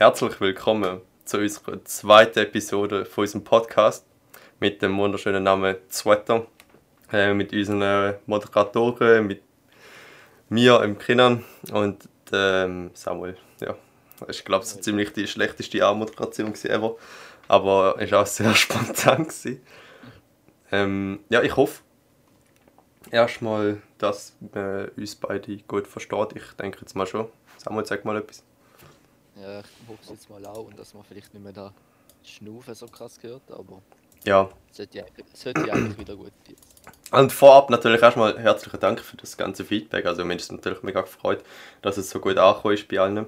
Herzlich willkommen zu unserer zweiten Episode von unserem Podcast mit dem wunderschönen Namen Sweater. Äh, mit unseren Moderatoren, mit mir, im Kinan und ähm, Samuel. Ja, ist, glaube ich, so ziemlich die schlechteste Anmoderation ever. Aber es war auch sehr spontan. Gewesen. Ähm, ja, ich hoffe erstmal, dass äh, uns beide gut versteht. Ich denke jetzt mal schon. Samuel, sag mal etwas. Ja, ich hoffe es jetzt mal auch und dass man vielleicht nicht mehr da Schnaufen so krass gehört, aber Ja, sollte ja, sollte ja eigentlich wieder gut jetzt. Und vorab natürlich erstmal herzlichen Dank für das ganze Feedback. Also mir ist es natürlich mega gefreut, dass es so gut angekommen ist bei allen.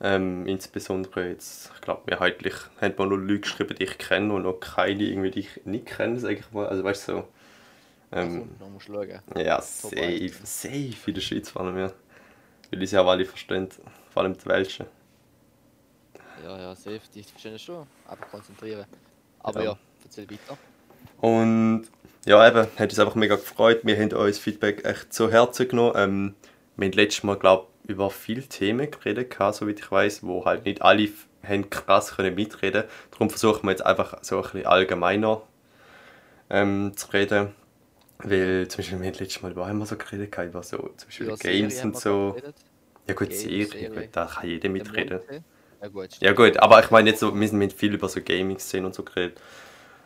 Ähm, insbesondere jetzt, ich glaube, mehrheitlich haben wir nur Leute geschrieben, die ich kenne und noch keine, irgendwie, die ich nicht kenne, sage ich mal. Also weißt du so. Ähm, Also, musst schauen. ja, safe, safe in der Schweiz vor allem, ja. Weil die sie auch alle verstehen, vor allem die Welschen. Ja, ja, safe, die verstehen schon. Einfach konzentrieren. Aber Ja. ja, erzähl weiter. Und ja, eben, hat uns einfach mega gefreut. Wir haben uns Feedback echt zu Herzen genommen. Ähm, wir haben letztes Mal, glaube ich, über viele Themen geredet, soweit ich weiß, wo halt nicht alle haben krass können mitreden Darum versuchen wir jetzt einfach so ein bisschen allgemeiner ähm, zu reden. Weil zum Beispiel, wir haben letztes Mal über einmal so geredet, über so zum Beispiel Über Games und so. geredet. Ja gut, Games, Serien, Serien. gut, da kann jeder mitreden. Monte. Ja gut, Ja gut, aber ich meine jetzt so, wir sind viel über so Gaming-Szenen und so geredet.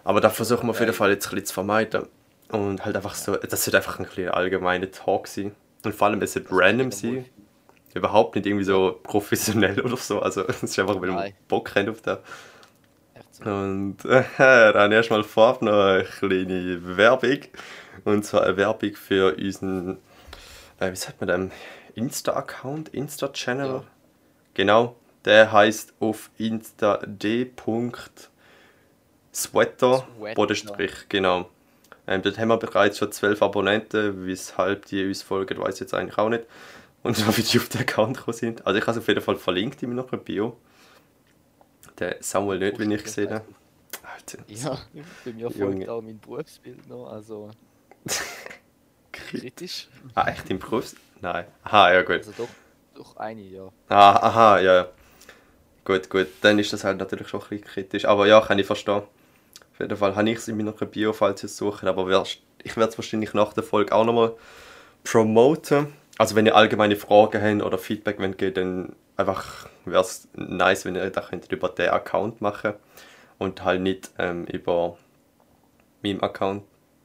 Aber da versuchen wir auf jeden. Fall jetzt ein bisschen zu vermeiden. Und halt einfach so, das wird einfach ein bisschen allgemeiner Talk sein. Und vor allem, es wird random sein. Überhaupt nicht irgendwie so professionell oder so. Also es ist einfach, wir Nein. Bock haben auf das. Und äh, dann erstmal vorab noch eine kleine Werbung. Und zwar eine Werbung für unseren, äh, wie sagt man denn, Insta-Account, Insta-Channel. Ja. Genau, der heißt auf Insta d.sweater, Sweater. Bodenstrich, genau. Ähm, dort haben wir bereits schon 12 Abonnenten, weshalb die uns folgen, weiß ich jetzt eigentlich auch nicht. Und wie die auf den Account gekommen sind. Also ich habe es auf jeden Fall verlinkt in meiner Bio. Der Samuel nicht, wenn ich gesehen habe. Alter, Ja, bei mir Junge. folgt auch mein Berufsbild noch, also kritisch. Ah, echt im Berufs... Nein. Aha, ja gut. Also doch, doch eine, ja. Ah, aha, ja. Ja. Gut, gut. Dann ist das halt natürlich schon ein bisschen kritisch. Aber ja, kann ich verstehen. Auf jeden Fall habe ich es in meiner Bio, falls ihr es sucht. Aber ich werde es wahrscheinlich nach der Folge auch nochmal promoten. Also wenn ihr allgemeine Fragen habt oder Feedback wollt geben, dann einfach wäre es nice, wenn ihr das könntet über den Account machen und halt nicht ähm, über meinen Account.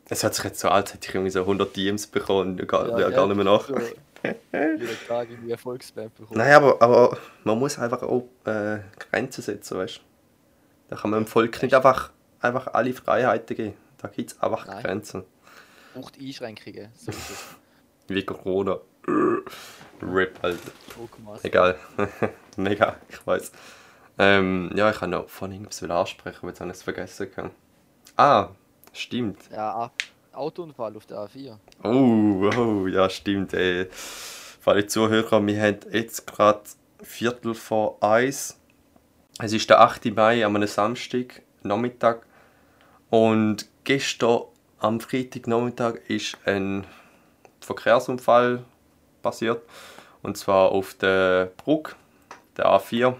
Es hört sich jetzt so als hätte ich irgendwie so 100 DMs bekommen und gar, ja, gar nicht mehr nach. So, jeden Tag irgendwie Erfolgsband bekommen. Nein, aber, aber man muss einfach auch äh, Grenzen setzen, weißt du? Da kann man dem Volk nicht einfach, einfach alle Freiheiten geben. Da gibt es einfach Nein. Grenzen. Braucht Einschränkungen, so ist es. Wie Corona. RIP. Druckmaß. Egal. Mega, ich weiß. Ähm, ja, ich kann noch von irgendwas ansprechen, aber jetzt habe ich es vergessen. Kann. Ah, stimmt. Ja, ah, Autounfall auf der A4. Oh, oh, ja, stimmt. Ey. Für alle Zuhörer, wir haben jetzt gerade Viertel vor eins. Es ist der 8. Mai, am Samstag, Nachmittag. Und gestern, am Freitagnachmittag, ist ein Verkehrsunfall passiert. Und zwar auf der Brücke, der A4,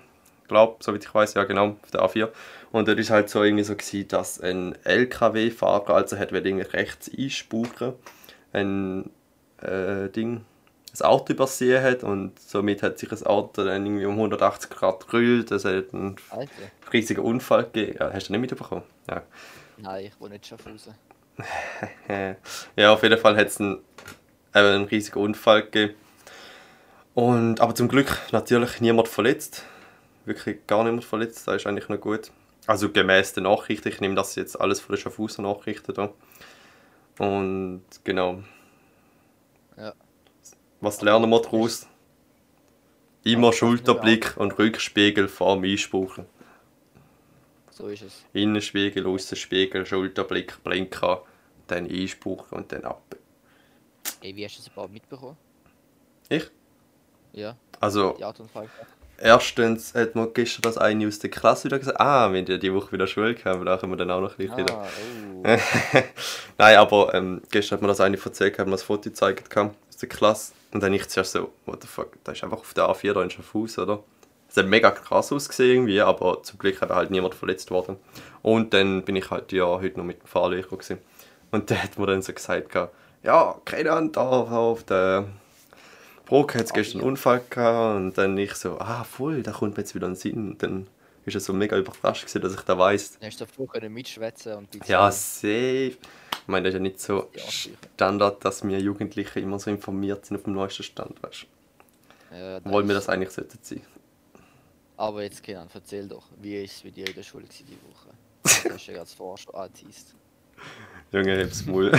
glaube soweit ich weiß, ja genau, auf der A4. Und dort ist halt so irgendwie so gewesen, dass ein LKW-Fahrer, also hat irgendwie rechts einspuren, ein äh, Ding, das Auto übersehen hat und somit hat sich das Auto dann irgendwie um 180 Grad gerüllt. Es hat einen Alter. riesigen Unfall gegeben. Ja, hast du nicht mitbekommen? Ja. Nein, ich will nicht Schaffhausen. ja, auf jeden Fall hat es einen, einen riesigen Unfall gegeben. Und, aber zum Glück natürlich niemand verletzt. Wirklich gar niemand verletzt, das ist eigentlich noch gut. Also gemäß der Nachrichten, ich nehme das jetzt alles von den Schaffhauser Nachrichten da. Und genau. Ja. Was lernen wir daraus? Immer Schulterblick und Rückspiegel vor dem Einspuchen. So ist es. Innenspiegel, Außenspiegel, Schulterblick, Blinker, dann einspuchen und dann ab. Ey, wie hast du das überhaupt mitbekommen? Ich? Ja, Also, die Autounfall. Erstens hat mir gestern das eine aus der Klasse wieder gesagt, ah, wenn die die Woche wieder Schule haben, da können wir dann auch noch ein bisschen reden. Ah, oh. Nein, aber ähm, gestern hat mir das eine erzählt, hat mir das Foto gezeigt gehabt aus der Klasse. Und dann ich zuerst so, what the fuck, da ist einfach auf der A4 da in Schaffhaus, oder? Es hat mega krass ausgesehen irgendwie, aber zum Glück hat halt niemand verletzt worden. Und dann bin ich halt ja heute noch mit dem Fahrlehrer gewesen. Und der hat mir dann so gesagt, gehabt, ja, keine Ahnung, da auf der Brücke hat es gestern einen Unfall gehabt. Und dann ich so, ah voll, da kommt mir jetzt wieder ein Sinn. Und dann ist er so mega überrascht gewesen, dass ich da weiss. Dann hast du davor können mitschwätzen und die Ja, safe. Ich meine, das ist ja nicht so Ja. Standard, dass wir Jugendliche immer so informiert sind auf dem neuesten Stand, weißt Ja, du? Wollen wir das eigentlich sollten sein? Aber jetzt, Kenan, erzähl doch, wie ist es bei dir in der Schule gewesen die Woche? Du hast ja gerade vorher schon angeteased. Junge, heb's Maul.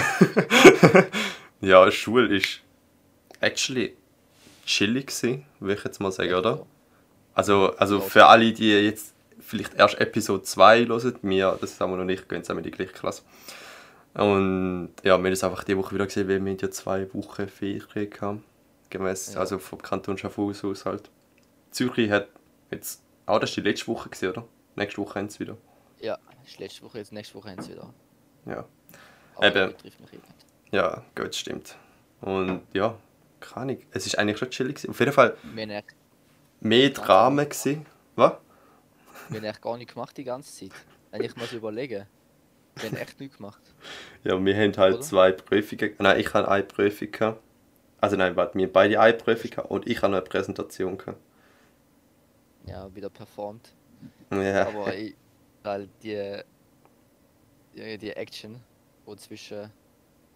ja, Schule ist actually chillig gewesen, würde ich jetzt mal sagen, oder? Also, also für alle, die jetzt vielleicht erst Episode 2 hören, wir, das haben wir noch nicht, gehen zusammen in die gleiche Klasse. Und ja, wir haben es einfach die Woche wieder gesehen, weil wir ja zwei Wochen Ferien haben. Gemäss, Ja. also vom Kanton Schaffhausen aus halt. Zürich hat jetzt, auch das ist die letzte Woche gewesen, oder? Nächste Woche haben sie wieder. Ja, ist letzte Woche, jetzt nächste Woche haben sie wieder. Ja. Aber Eben. das eh. Ja, gut, stimmt. Und ja, keine Ahnung. Es ist eigentlich schon chillig. gewesen. Auf jeden Fall Wir haben, mehr Drama gewesen. Was? wir haben echt gar nicht gemacht die ganze Zeit. Wenn ich mal überlege. Wir haben echt nichts gemacht. Ja, wir haben halt Oder? zwei Prüfungen. Nein, ich habe eine Prüfung gehabt. Also nein, warte, wir haben beide eine Prüfung gehabt und ich habe noch eine Präsentation gehabt. Ja, wieder performt. Ja. Aber ich, halt die, die, die Action, die zwischen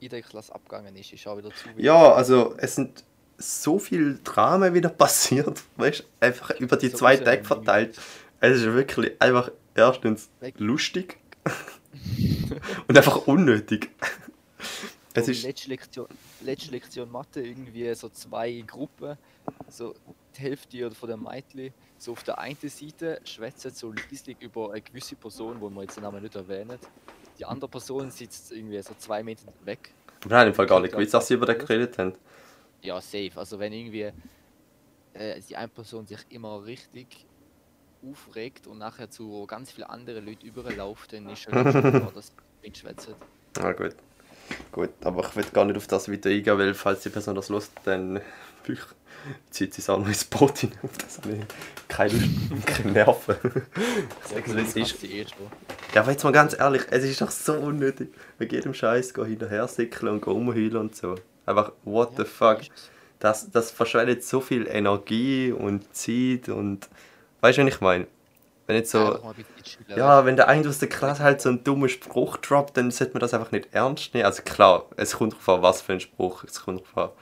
jeder Klasse abgegangen ist, ist auch wieder zu ja, also es sind so viel Dramen wieder passiert, weißt einfach über die So zwei Tage verteilt. Es ist wirklich einfach erstens Weg. lustig und einfach unnötig. Es So ist, letzte Lektion, letzte Lektion Mathe irgendwie so zwei Gruppen, so die Hälfte von den Mädchen, so auf der einen Seite schwätzen so leislich über eine gewisse Person, wo wir jetzt den Namen nicht erwähnen. Die andere Person sitzt irgendwie so zwei Meter weg. haben im Fall gar nicht gewusst, dass sie über den geredet haben. Ja, safe. Also wenn irgendwie äh, die eine Person sich immer richtig aufregt und nachher zu ganz vielen anderen Leuten überläuft, dann ist schon klar, dass sie schwätzen. Ah, gut. Gut, aber ich will gar nicht auf das weiter eingehen, weil falls die Person das lust, dann ich, zieht sie es auch noch ins Boot hinein. Das habe ich keine keine Nerven. Sag es, wie es ist. Ja, aber jetzt mal ganz ehrlich, es ist doch so unnötig. Mit jedem Scheiß hinterher sickeln und rumheulen und so. Einfach, what the fuck. Das, das verschwendet so viel Energie und Zeit und. Weißt du, was ich meine? Wenn jetzt so. Ja, wenn der eine aus der Klasse halt so einen dummen Spruch droppt, dann sollte man das einfach nicht ernst nehmen. Also klar, es kommt darauf an, was für ein Spruch. Es kommt darauf an.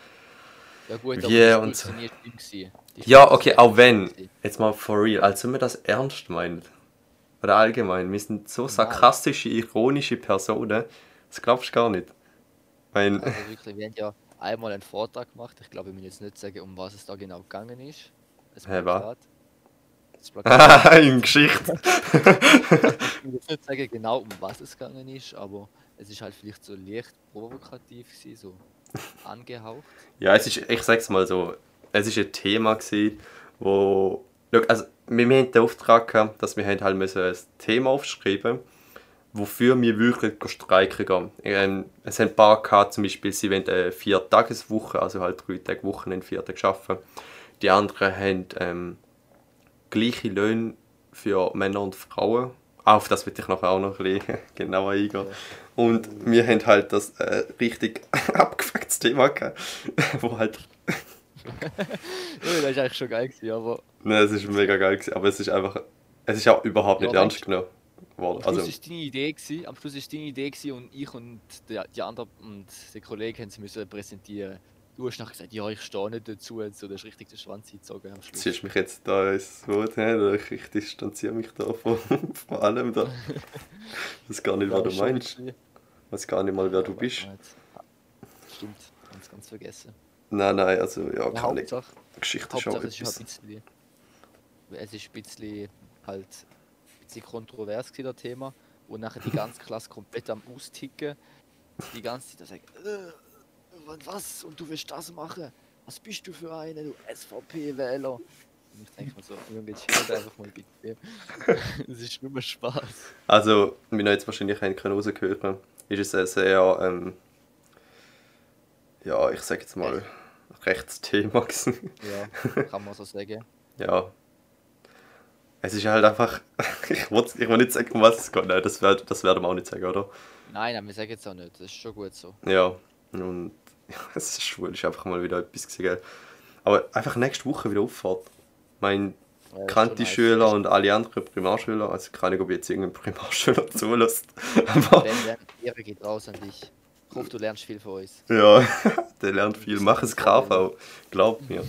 Ja gut, aber gewesen. Die Ja, okay, auch wenn. Jetzt mal for real. Als wenn man das ernst meint. Oder allgemein. Wir sind so sarkastische, ironische Personen. Das glaubst du gar nicht. Mein, Also wirklich, wir haben ja einmal einen Vortrag gemacht. Ich glaube, wir müssen jetzt nicht sagen, um was es da genau gegangen ist. Das Hä, was? Plakat. Das Plakat. in Geschichte. Ich will jetzt nicht sagen genau, um was es gegangen ist, aber es ist halt vielleicht so leicht provokativ gewesen, so angehaucht. Ja, es ist, ich sag's mal so, es ist ein Thema gewesen, wo, also wir, wir hatten den Auftrag gehabt, dass wir haben halt müssen ein Thema aufschreiben wofür wir wirklich streiken gehen. Ähm, es haben ein paar gehabt, zum Beispiel, sie wollen eine Vier-Tages-Woche, also halt drei Tage Wochenende, vier Tage arbeiten. Die anderen haben ähm, gleiche Löhne für Männer und Frauen. Auf das will ich nachher auch noch ein bisschen genauer eingehen. Und wir haben halt das äh, richtig abgefucktes Thema gehabt, wo halt das ist eigentlich schon geil gewesen, aber Ne, es ist mega geil gewesen, aber es ist einfach, es ist auch überhaupt nicht Ja, ernst genommen worden. am Schluss Also, ist deine Idee gewesen, am Schluss ist deine Idee gewesen und ich und der, die andere und der Kollege haben sie müssen präsentieren. Du hast nachher gesagt, ja, ich stehe nicht dazu, und so, du hast richtig den Schwanz eingezogen am Schluss. ziehst mich jetzt da ins he? ich, ich distanziere mich da von, von allem da. Ich weiß gar nicht, was du meinst. ein Ich weiß gar nicht mal, wer du bist. Stimmt, ganz, ganz vergessen. Nein, nein, also, ja, keine. Hauptsache, Geschichte ist auch Hauptsache es ist halt ein etwas. bisschen, es ist ein bisschen halt ein bisschen kontrovers das Thema, wo nachher die ganze Klasse komplett am Austicken, die ganze Zeit sagt, äh, was und du willst das machen? Was bist du für eine, du SVP-Wähler? Und ich denke mir so, Junge, chill einfach mal bitte. Es ist nur Spaß. Also, wie ihr jetzt wahrscheinlich können rausgehören, ist es sehr, ähm, ja, ich sag jetzt mal, Rechtsthema gewesen. Ja, kann man so sagen. Ja. Es ist halt einfach. Ich will, ich will nicht sagen, um was es geht. Nein, das, werd, das werden wir auch nicht sagen, oder? Nein, nein, wir sagen jetzt auch nicht. Das ist schon gut so. Ja. Und es ist schwul, ist einfach mal wieder etwas gell? Aber einfach nächste Woche wieder Auffahrt. Mein Ja, ist kannte schon nice. Schüler und alle anderen Primarschüler, also keine Ahnung, ob jetzt irgendein Primarschüler zulässt. Aber Wenn, Ehre geht raus an dich. Ich hoffe, du lernst viel von uns. ja, der lernt viel. Mach es KV, glaub mir.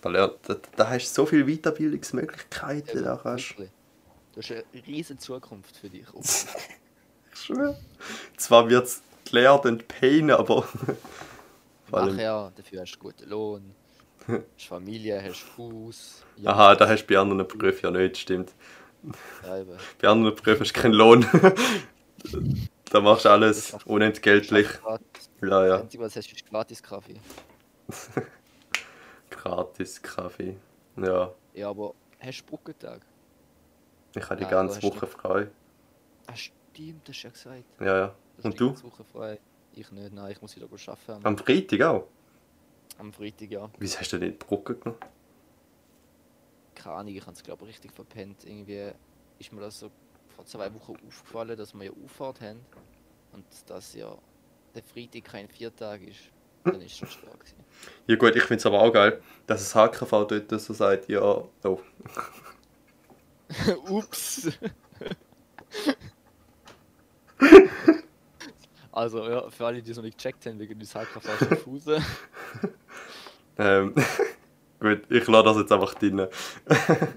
Da, lernt, da, da hast du so viele Weiterbildungsmöglichkeiten, da kannst wirklich. Du hast eine riesige Zukunft für dich. ich schwöre. Zwar wird es gelehrt und pain, aber vor allem, Nachher, dafür hast du guten Lohn, hast Familie, hast Haus. Ja, aha, da hast du bei anderen Berufen ja nicht, stimmt. Ja. Bei anderen Berufen hast du keinen Lohn. da machst du alles unentgeltlich. Gratis. Ja, Das ja. Einzige, was hast, ist gratis Kaffee. Gratis Kaffee. Ja, Ja, aber hast du Brückentag? ich habe die ganze Woche frei. Ah, stimmt, das hast du ja gesagt. Ja, ja. Hast Und du? Woche frei. Ich nicht, nein, ich muss wieder arbeiten. Am, Am Freitag auch? am Freitag, ja. Wieso hast du denn die Brücke genommen? Keine Ahnung, ich habe es glaube ich richtig verpennt. Irgendwie ist mir das so vor zwei Wochen aufgefallen, dass wir ja Auffahrt haben. Und dass ja der Freitag kein Viertag ist. Dann ist es schon schwer gewesen. Ja gut, ich finde es aber auch geil, dass das HKV dort so sagt, ja, oh. Ups! Also, ja, für alle, die es noch nicht gecheckt haben, wegen des HKV Schaffhausen. Ähm, gut, ich lasse das jetzt einfach drin.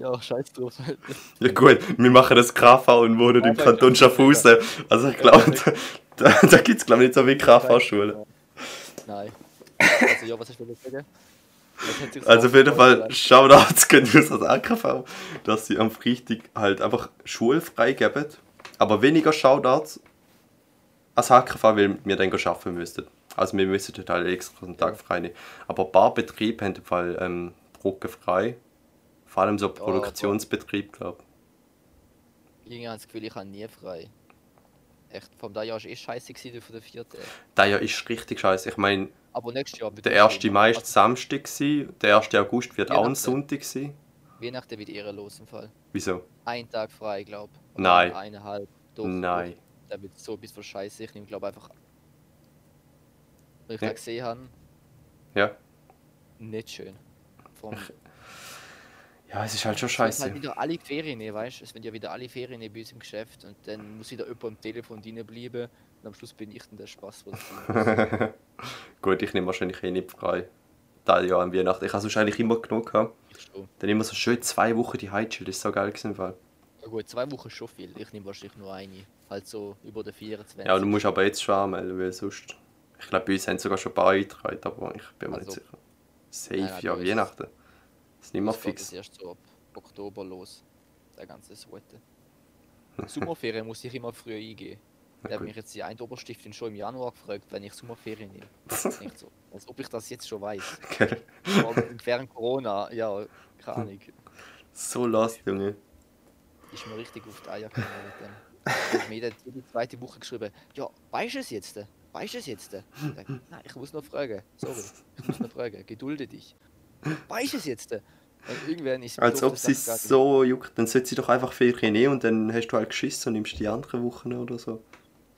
ja, scheiß drauf. Ja gut, wir machen das KV und wohnen im Kanton Schaffhausen. Also ich glaube, da, da gibt es glaube ich nicht so viele KV-Schulen. Nein. Also, ja, was du denn sagen? Also auf jeden Fall? Shoutouts gehen aus das AKV, dass sie am Freitag halt einfach schulfrei geben. Aber weniger Shoutouts als HKV, weil wir dann arbeiten müssten. Also wir müssen dort halt extra einen Tag frei nehmen. Aber ein paar Betriebe haben im Fall ähm, Brücke frei. Vor allem so Produktionsbetrieb, glaube Irgendwie habe ich das Gefühl, ich habe nie frei. Echt, vom Jahr war es eh scheiße gewesen von der vierten. ich. Das Jahr ist richtig scheiße. Ich meine, Aber nächstes Jahr der es 1. schlimmer. Mai ist Also, Samstag, gewesen, der 1. August wird auch ein. Sonntag sein. Weihnachten wird ehrenlos im Fall. Wieso? Ein Tag frei, glaub. Nein. Eineinhalb. Nein. Doch. Da wird so bis von Scheiße. Ich nehme, glaube einfach. Was ich Ja. da gesehen habe, Ja. nicht schön. Vom, Ja, es ist halt schon Es scheiße. halt wieder alle Ferien nehmen, weißt du? Es werden ja wieder alle Ferien nehmen bei uns im Geschäft und dann muss wieder jemand am Telefon drinnen bleiben und am Schluss bin ich dann der Spaß, was. Gut, ich nehme wahrscheinlich eh nicht frei. Da ja an Weihnachten. Ich habe es wahrscheinlich immer genug gehabt. Dann immer so schön zwei Wochen die Heizschild. Das ist so geil gewesen im Fall. Ja gut, zwei Wochen ist schon viel. Ich nehme wahrscheinlich nur eine. Halt so über den 24. Ja, du musst aber jetzt schon anmelden, weil sonst. Ich glaube, bei uns haben sogar schon ein paar eingetragen, aber ich bin mir Also- nicht sicher. Safe, Nein, nein, ja, Weihnachten. Das ist nicht mehr Das fix. jetzt erst so ab Oktober los. Der ganze Sweater. Sommerferien muss ich immer früh eingehen. Hat gut. mich jetzt die eine Oberstiftin schon im Januar gefragt, wenn ich Sommerferien nehme. Nicht so. Als ob ich das jetzt schon weiß. Aber während Corona, ja, keine Ahnung. so lost, Junge. ist mir richtig auf die Eier gegangen mit dem. Ich mir dann jede zweite Woche geschrieben, ja, weißt du es jetzt? Weißt du es jetzt? Ich sag, Nein, ich muss noch fragen. Sorry, ich muss noch fragen. Gedulde dich. Weißt du es jetzt? Als ob sie gegangen. so juckt, dann sollte sie doch einfach Ferien nehmen und dann hast du halt geschissen und nimmst die anderen Wochen oder so.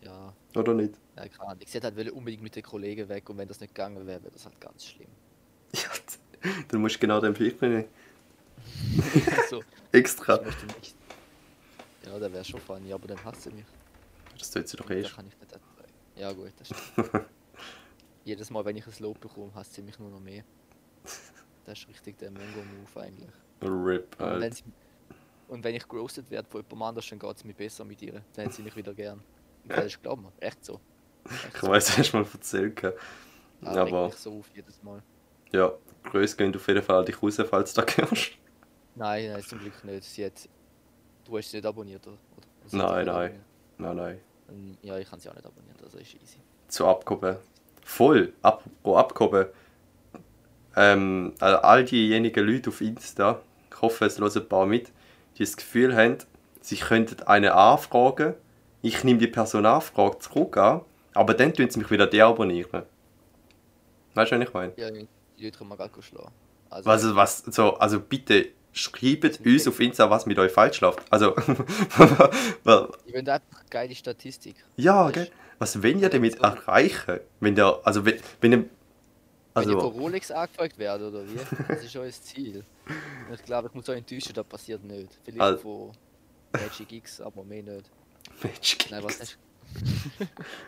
Ja, Oder nicht? ja, keine Ahnung. Sie hat halt unbedingt mit den Kollegen weg und wenn das nicht gegangen wäre, wäre das halt ganz schlimm. Ja, dann musst du genau den Ferien nehmen. so, Extra. ich möchte nicht. Ja, der wäre schon funny, aber dann hasst sie mich. Das tut sie doch eh kann ich nicht ertragen. Ja gut, das stimmt. Jedes Mal, wenn ich ein Lob bekomme, hasst sie mich nur noch mehr. Das ist richtig der Mongo-Move eigentlich. RIP, Und wenn, halt. sie, und wenn ich gerostet werde von jemandem anders, dann geht es mir besser mit ihr. Dann hat sie mich wieder gern. Und das ist, glaub mir, echt so. Echt Ich so. weiß, hast du mal erzählt. regt Aber mich so auf jedes Mal. ja, Grüße gehen auf jeden Fall dich raus, falls du da gehörst. Nein, nein, zum Glück nicht. Sie hat. Du hast sie nicht abonniert, oder? hat Nein, nein. abonniert. Nein, nein. Und Ja, ich habe sie auch nicht abonniert, also ist easy. Zu abgehoben. Voll. Apropos abgehoben. Ähm, also all diejenigen Leute auf Insta, ich hoffe, es hören ein paar mit, die das Gefühl haben, sie könnten eine anfragen, ich nehme die Person Anfrage zurück an, aber dann tun sie mich wieder deabonnieren. Weißt du, was ich meine? Ja, die Leute können wir gerade schlagen. Also, Was, was, so, also bitte, schreibt uns auf Insta, was mit euch falsch läuft. Also, Ich will einfach geile Statistik. ja, gell? Was wenn ihr damit erreichen? Wenn der, also wenn, wenn ihr, Wenn ich von also, Rolex angefragt werde, oder wie? Das ist das Ziel. Und ich glaube, ich muss auch enttäuschen, das passiert nicht. Vielleicht Also- von Magic X, aber mehr nicht. Mensch, Nein, was hast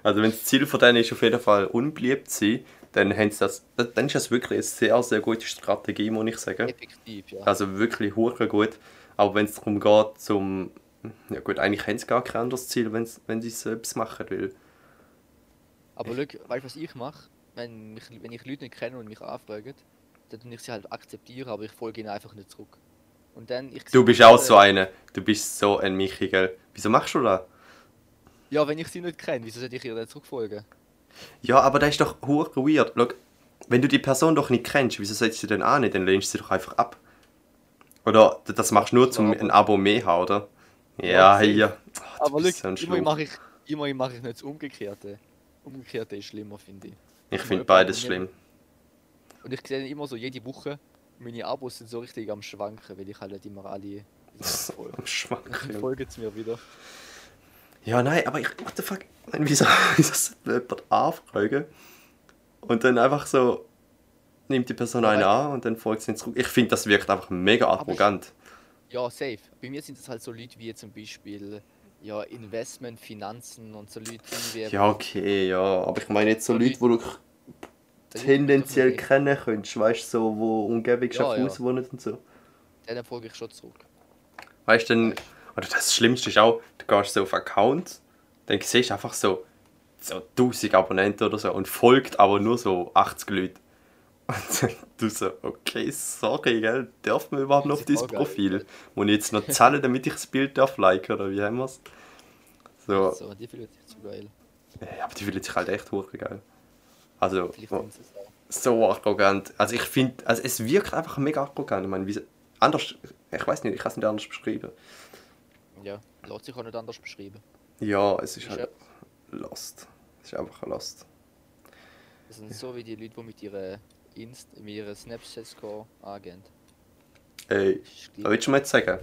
also wenn das Ziel von denen ist, auf jeden Fall unbeliebt zu sein, dann, haben sie das, dann ist das wirklich eine sehr, sehr gute Strategie, muss ich sagen. Effektiv, ja. Also wirklich hure gut. Aber wenn es darum geht, zum. Ja gut, eigentlich haben sie gar kein anderes Ziel, wenn's, wenn sie es selbst machen will. Aber schau, weißt du, was ich mache? Wenn, mich, wenn ich Leute nicht kenne und mich anfragen, dann tue ich sie halt akzeptieren, aber ich folge ihnen einfach nicht zurück. Und dann, ich Du bist auch so einer. Du bist so ein Michi, gell? Wieso machst du das? Ja, wenn ich sie nicht kenne, wieso sollte ich ihr dann zurückfolgen? Ja, aber das ist doch hure weird. Schau, wenn du die Person doch nicht kennst, wieso sollst du sie denn an? Dann lehnst du sie doch einfach ab. Oder das machst du nur, zum ein Abo mehr haben, oder? Ja, Ja, hier. Du Aber schau, so immerhin mache ich, immerhin mache ich nicht das Umgekehrte. Umgekehrte ist schlimmer, finde ich. Ich finde beides schlimm. Und ich sehe immer so jede Woche, meine Abos sind so richtig am Schwanken, weil ich halt nicht immer alle. Am Schwanken. Folgen sie mir wieder. Ja, nein, aber ich, what the fuck, Nein, wieso, wieso sollte man jemand anfragen und dann einfach so nimmt die Person einen an und dann folgt sie ihn zurück. Ich finde, das wirkt einfach mega ich- arrogant. Ja, safe. Bei mir sind es halt so Leute wie zum Beispiel ja, Investment, Finanzen und so Leute wie Ja, okay, ja, aber ich meine jetzt so Leute, die du Das tendenziell doch kennen könntest, weißt du, so, wo Umgebung Ja, ja. Schaffhausen wohnen und so. Denen folge ich schon zurück. Weißt du, dann, oder das Schlimmste ist auch, du gehst so auf Account, dann siehst du einfach so, so 1000 Abonnenten oder so und folgt aber nur so 80 Leute. Und dann du so, okay, sorry, gell, darf man überhaupt noch auf ist voll geil. Profil? Muss ich jetzt noch zahlen, damit ich das Bild darf liken, oder wie haben wir es? So, So, die fühlen sich zu geil. ja, aber die fühlen sich halt echt hure geil. Also, so arrogant. Also ich finde, also es wirkt einfach mega arrogant. Ich meine, wie, anders, ich weiß nicht, ich kann es nicht anders beschreiben. Ja, lässt sich auch nicht anders beschreiben. Ja, es ist Ist halt lost. Es ist einfach lost. Das sind so wie die Leute, die mit ihren Inst mit ihren Snapchat-Score angehen. Ey, was willst du mir jetzt sagen?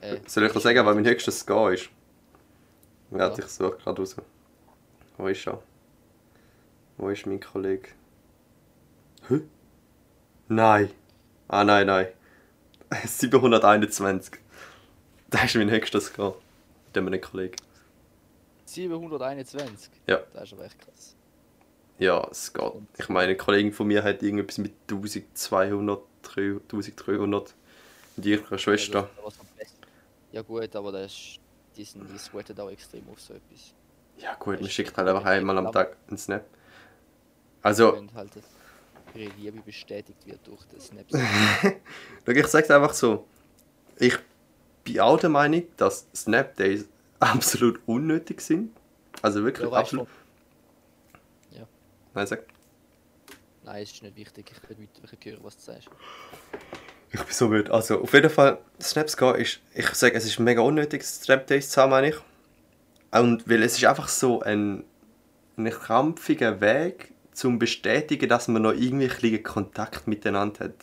äh, Soll ich dir sagen, weil mein höchstes Score ist? Warte, Ja. ich suche gerade raus. Wo ist er? Wo ist mein Kollege? Hä? Nein. Ah, nein, nein. 721. Das ist mein höchster Score. Mit dem Kollegen. 721? Ja. Das ist aber echt krass. Ja, es geht. Ich meine, eine Kollegin von mir hat irgendetwas mit 1200, 1300 und ihre Schwester. Ja, gut, aber das ist, die, sind, die sweaten auch extrem auf so etwas. Ja gut, man schickt halt einfach einmal am Tag einen Snap. Also, Wenn halt das, ihre Liebe bestätigt wird durch Snaps. schau, ich sag's einfach so. Ich bin auch der Meinung, dass Snap Days absolut unnötig sind. Also wirklich Ja, absolut. Ja. Nein, sag. Nein, es ist nicht wichtig. Ich will weiter hören, was du sagst. Ich bin so müde. Also, auf jeden Fall, Snaps gehen ist, ich sage, es ist mega unnötig, Snap Days zu haben, meine ich. Und weil es ist einfach so ein, ein krampfiger Weg, zum bestätigen, dass man noch irgendwie ein bisschen Kontakt miteinander hat.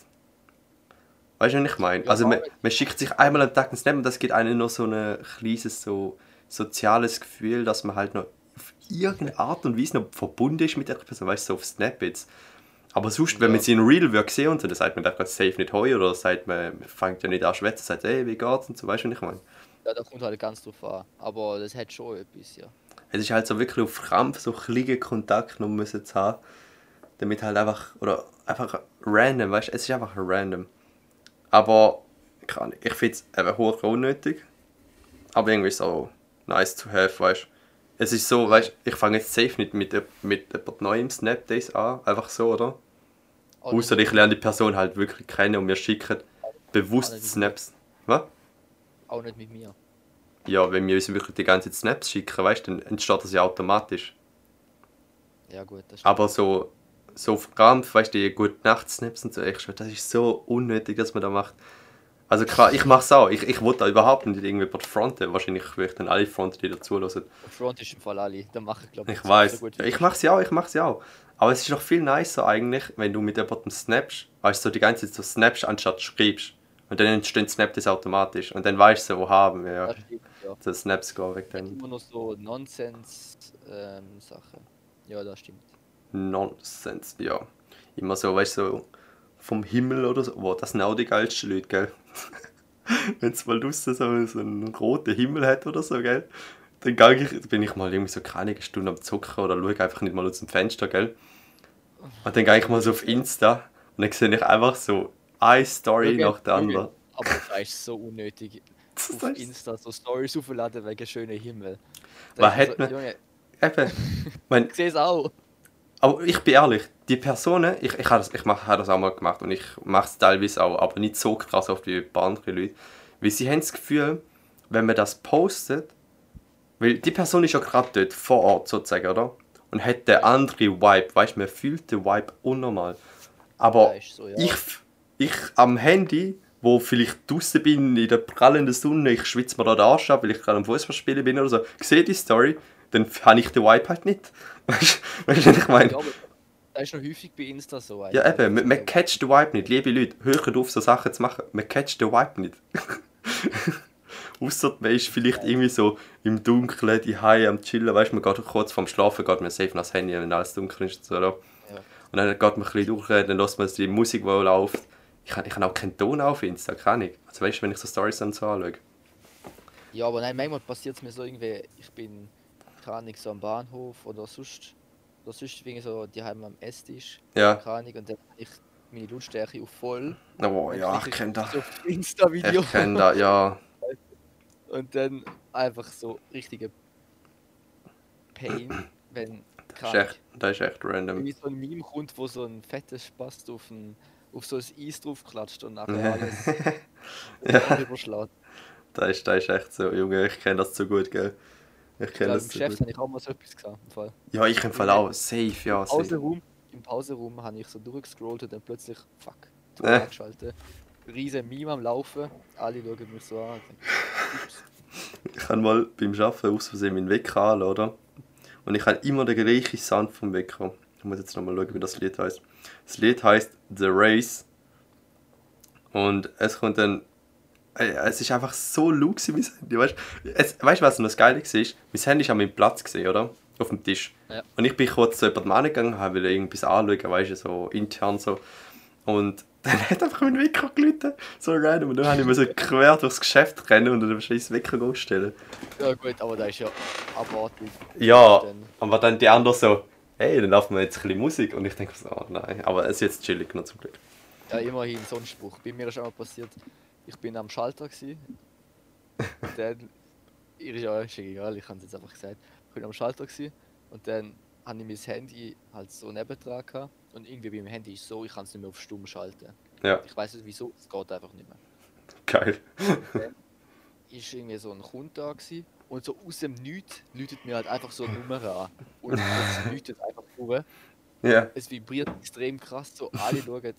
Weißt du, was ich meine? Also, man, man schickt sich einmal am Tag einen Snap und das gibt einem noch so ein kleines, so soziales Gefühl, dass man halt noch auf irgendeine Art und Weise noch verbunden ist mit der Person, weißt du, so auf Snap jetzt. Aber sonst, wenn Ja. man sie in Real Work sieht und so, dann sagt man einfach safe nicht heu oder sagt man, man fängt ja nicht an schwätzen, sagt, hey, wie geht's und so, weißt du, was ich meine? Ja, da kommt halt ganz drauf an. Aber das hat schon etwas, ja. Es ist halt so wirklich auf Krampf so kleinen Kontakt noch müssen zu haben, damit halt einfach, oder einfach random, weißt du, es ist einfach random. Aber, ich finde es eben hoch unnötig, aber irgendwie so nice to have, weißt du. Es ist so, weißt du, ich fange jetzt safe nicht mit, mit jemand neuem Snap Days an, einfach so, oder? Auch Außer ich lerne die Person halt wirklich kennen und wir schicken bewusst Snaps. Was? auch nicht mit mir. Ja, wenn wir uns wirklich die ganze Zeit Snaps schicken, weißt du, dann entsteht das ja automatisch. Ja gut, das stimmt. Aber so, so auf Krampf, weißt du, die gute Nacht-Snaps und so, ich schwör, das ist so unnötig, dass man das macht. Also klar, ich mach's auch. Ich, ich wollte da überhaupt nicht irgendwie fronten. Wahrscheinlich würde ich dann alle fronten, die dazu hören. Front ist im Fall alle. Dann mache ich glaube Ich weiß. Ja, ich mach's ja auch, ich mach's ja auch. Aber es ist doch viel nicer eigentlich, wenn du mit jemandem snappst, weißt du, so die ganze Zeit so snappst, anstatt schreibst. Und dann entstehen Snap das automatisch. Und dann weißt du so, wo haben wir. Ja. Das stimmt, ja. Der Snaps weg Dann immer noch so Nonsens-Sachen. ja, das stimmt. Nonsense, ja. Immer so, weißt du, so vom Himmel oder so. Wow, das sind auch die geilsten Leute, gell? Wenn es mal draussen so, so einen roten Himmel hat oder so, gell? Dann gang ich, bin ich mal irgendwie so keine Stunde am Zocken oder schaue einfach nicht mal aus dem Fenster, gell? Und dann gehe ich mal so auf Insta und dann sehe ich einfach so eine Story Ja, nach der gell, anderen. Aber das ist so unnötig. Das Auf Insta so Stories aufladen wegen schönen Himmel. Was Da ist hat so, man- Junge, Eben. Mein, ich sehe es auch. Aber ich bin ehrlich, die Personen, ich, ich habe das, ich mach, habe das auch mal gemacht und ich mache es teilweise auch, aber nicht so krass oft wie ein paar andere Leute. Weil sie haben das Gefühl, wenn man das postet, weil die Person ist ja gerade dort vor Ort sozusagen, oder? Und hat den andere Vibe, weißt du, man fühlt den Vibe unnormal. Aber Ja, so, ja. ich, ich am Handy, wo vielleicht draußen bin, in der prallenden Sonne, ich schwitze mir da den Arsch ab, weil ich gerade am Fußball spielen bin oder so, sehe die Story, dann habe ich den Vibe halt nicht. Weißt du, was ich meine? Ja, das ist noch häufig bei Insta so. Ja, eigentlich. eben, man, man catcht den Vibe nicht. Liebe Leute, hört auf, so Sachen zu machen. Man catcht den Vibe nicht. Ausser man ist vielleicht irgendwie so im Dunkeln, die Haie am Chillen, weißt du, man geht kurz vorm Schlafen, geht man safe nach das Handy, wenn alles dunkel ist. und So? Ja. Und dann geht man ein bisschen durch, dann lässt man die Musik, die läuft. Ich habe ich hab auch keinen Ton auf Insta, keine Ahnung. Also weißt du, wenn ich so Stories dann so anschaue. Ja, aber nein, manchmal passiert es mir so irgendwie, ich bin, Ahnung, so am Bahnhof oder sonst, oder sonst irgendwie so die am Esstisch, Ja, keine und dann ich meine Lautstärke auf voll. oh, ja, ich kenne das. So Insta-Video. Ich kenne das, ja. Und dann einfach so richtige Pain, wenn, Das ist echt, das ist echt random. wie so ein Meme kommt, wo so ein fettes Spast auf, ein, auf so ein Eis draufklatscht und nachher alles Ja. überschlägt. Das ist, das ist echt so, Junge, ich kenne das so gut, gell. Ich kenne das im Geschäft habe ich auch mal so etwas gesagt. Im Fall. Ja, ich im Fall auch. Safe, ja. Im Safe. Pausenraum, Im Pausenraum habe ich so durchgescrollt und dann plötzlich, fuck, Ton Äh. Riesen Meme am Laufen, alle schauen mich so an. Ups. Ich habe mal beim Arbeiten aus Versehen meinen Wecker an, oder? Und ich habe immer den gleichen Sound vom Wecker. Ich muss jetzt nochmal schauen, wie das Lied heißt. Das Lied heißt The Race. Und es kommt dann. Ey, Es ist einfach so laut gewesen, mein Handy. Weißt du, weißt was noch das Geile war? Mein Handy ist an meinem Platz, gesehen, oder? Auf dem Tisch. Ja. Und ich bin kurz zu jemandem angegangen, habe wieder irgendwas anschauen, weißt du, so intern so. Und dann hat einfach mein Wecker gelitten, so random. Und dann habe ich mir so quer durchs Geschäft rennen und dann scheiß Wecker ausstellen. Ja gut, aber da ist ja abartig. Ja, Dann- aber dann die anderen so, hey, dann laufen wir jetzt ein bisschen Musik. Und ich denke so, oh nein, aber es ist jetzt chillig noch zum Glück. Ja, immerhin so ein Spruch. Bei mir ist auch mal passiert, ich bin am Schalter gsi. Dann, ihr ist ja ist egal, ich habe es jetzt einfach gesagt. Ich bin am Schalter gsi und dann habe ich mein Handy halt so nebendran gehabt. Und irgendwie bei meinem Handy ist so, ich kann es nicht mehr auf stumm schalten. Ja, Ich weiß nicht wieso, es geht einfach nicht mehr. geil. Ist irgendwie so ein Kunde da gsi und so aus dem Nichts läutet mir halt einfach so eine Nummer an. Und es läutet einfach vor. Ja, Es vibriert extrem krass, so alle schauen